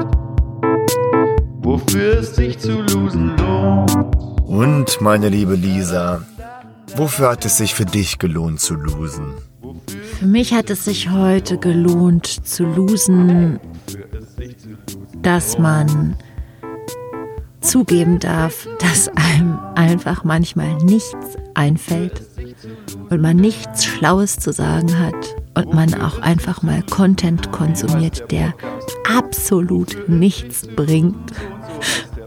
Wofür es sich zu losen lohnt. Und meine liebe Lisa, wofür hat es sich für dich gelohnt zu losen? Für mich hat es sich heute gelohnt zu losen, dass man zugeben darf, dass einem einfach manchmal nichts einfällt und man nichts Schlaues zu sagen hat und man auch einfach mal Content konsumiert, der absolut nichts bringt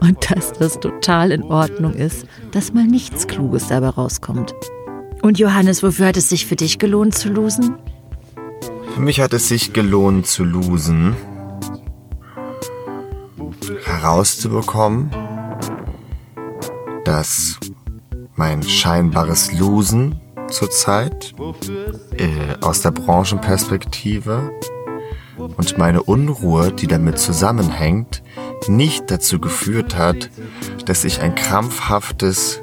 und dass das total in Ordnung ist, dass mal nichts Kluges dabei rauskommt. Und Johannes, wofür hat es sich für dich gelohnt zu losen? Für mich hat es sich gelohnt zu losen, herauszubekommen, dass mein scheinbares Losen zurzeit äh, aus der Branchenperspektive und meine Unruhe, die damit zusammenhängt, nicht dazu geführt hat, dass ich ein krampfhaftes,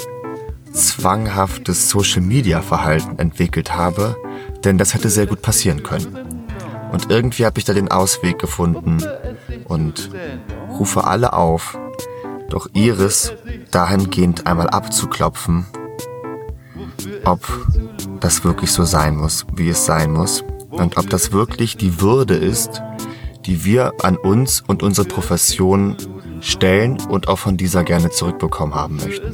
zwanghaftes Social-Media-Verhalten entwickelt habe, denn das hätte sehr gut passieren können. Und irgendwie habe ich da den Ausweg gefunden und rufe alle auf, doch Iris dahingehend einmal abzuklopfen, ob das wirklich so sein muss, wie es sein muss und ob das wirklich die Würde ist, die wir an uns und unsere Profession stellen und auch von dieser gerne zurückbekommen haben möchten.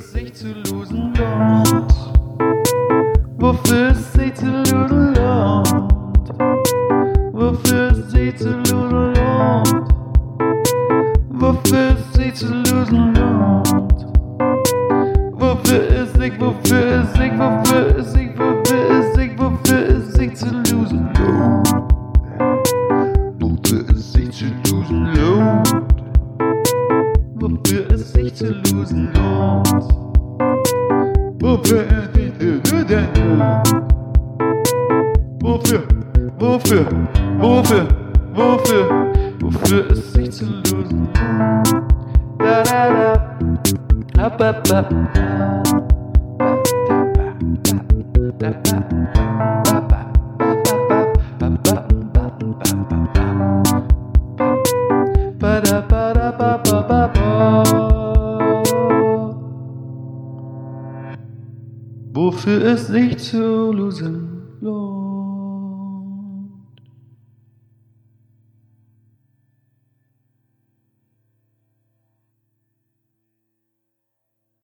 Wofür es sich zu losen lohnt. Wofür es sich zu losen lohnt. Wofür es sich zu losen lohnt. Sich, wofür es sich, wofür es sich, wofür es sich, wofür es sich zu losen. Wofür es sich zu losen. Wofür es sich zu losen. Wofür es sich zu losen. Wofür, wofür, wofür, wofür, wofür es sich zu lösen. Da da da, ab ab ab. Wofür es sich zu lösen lohnt.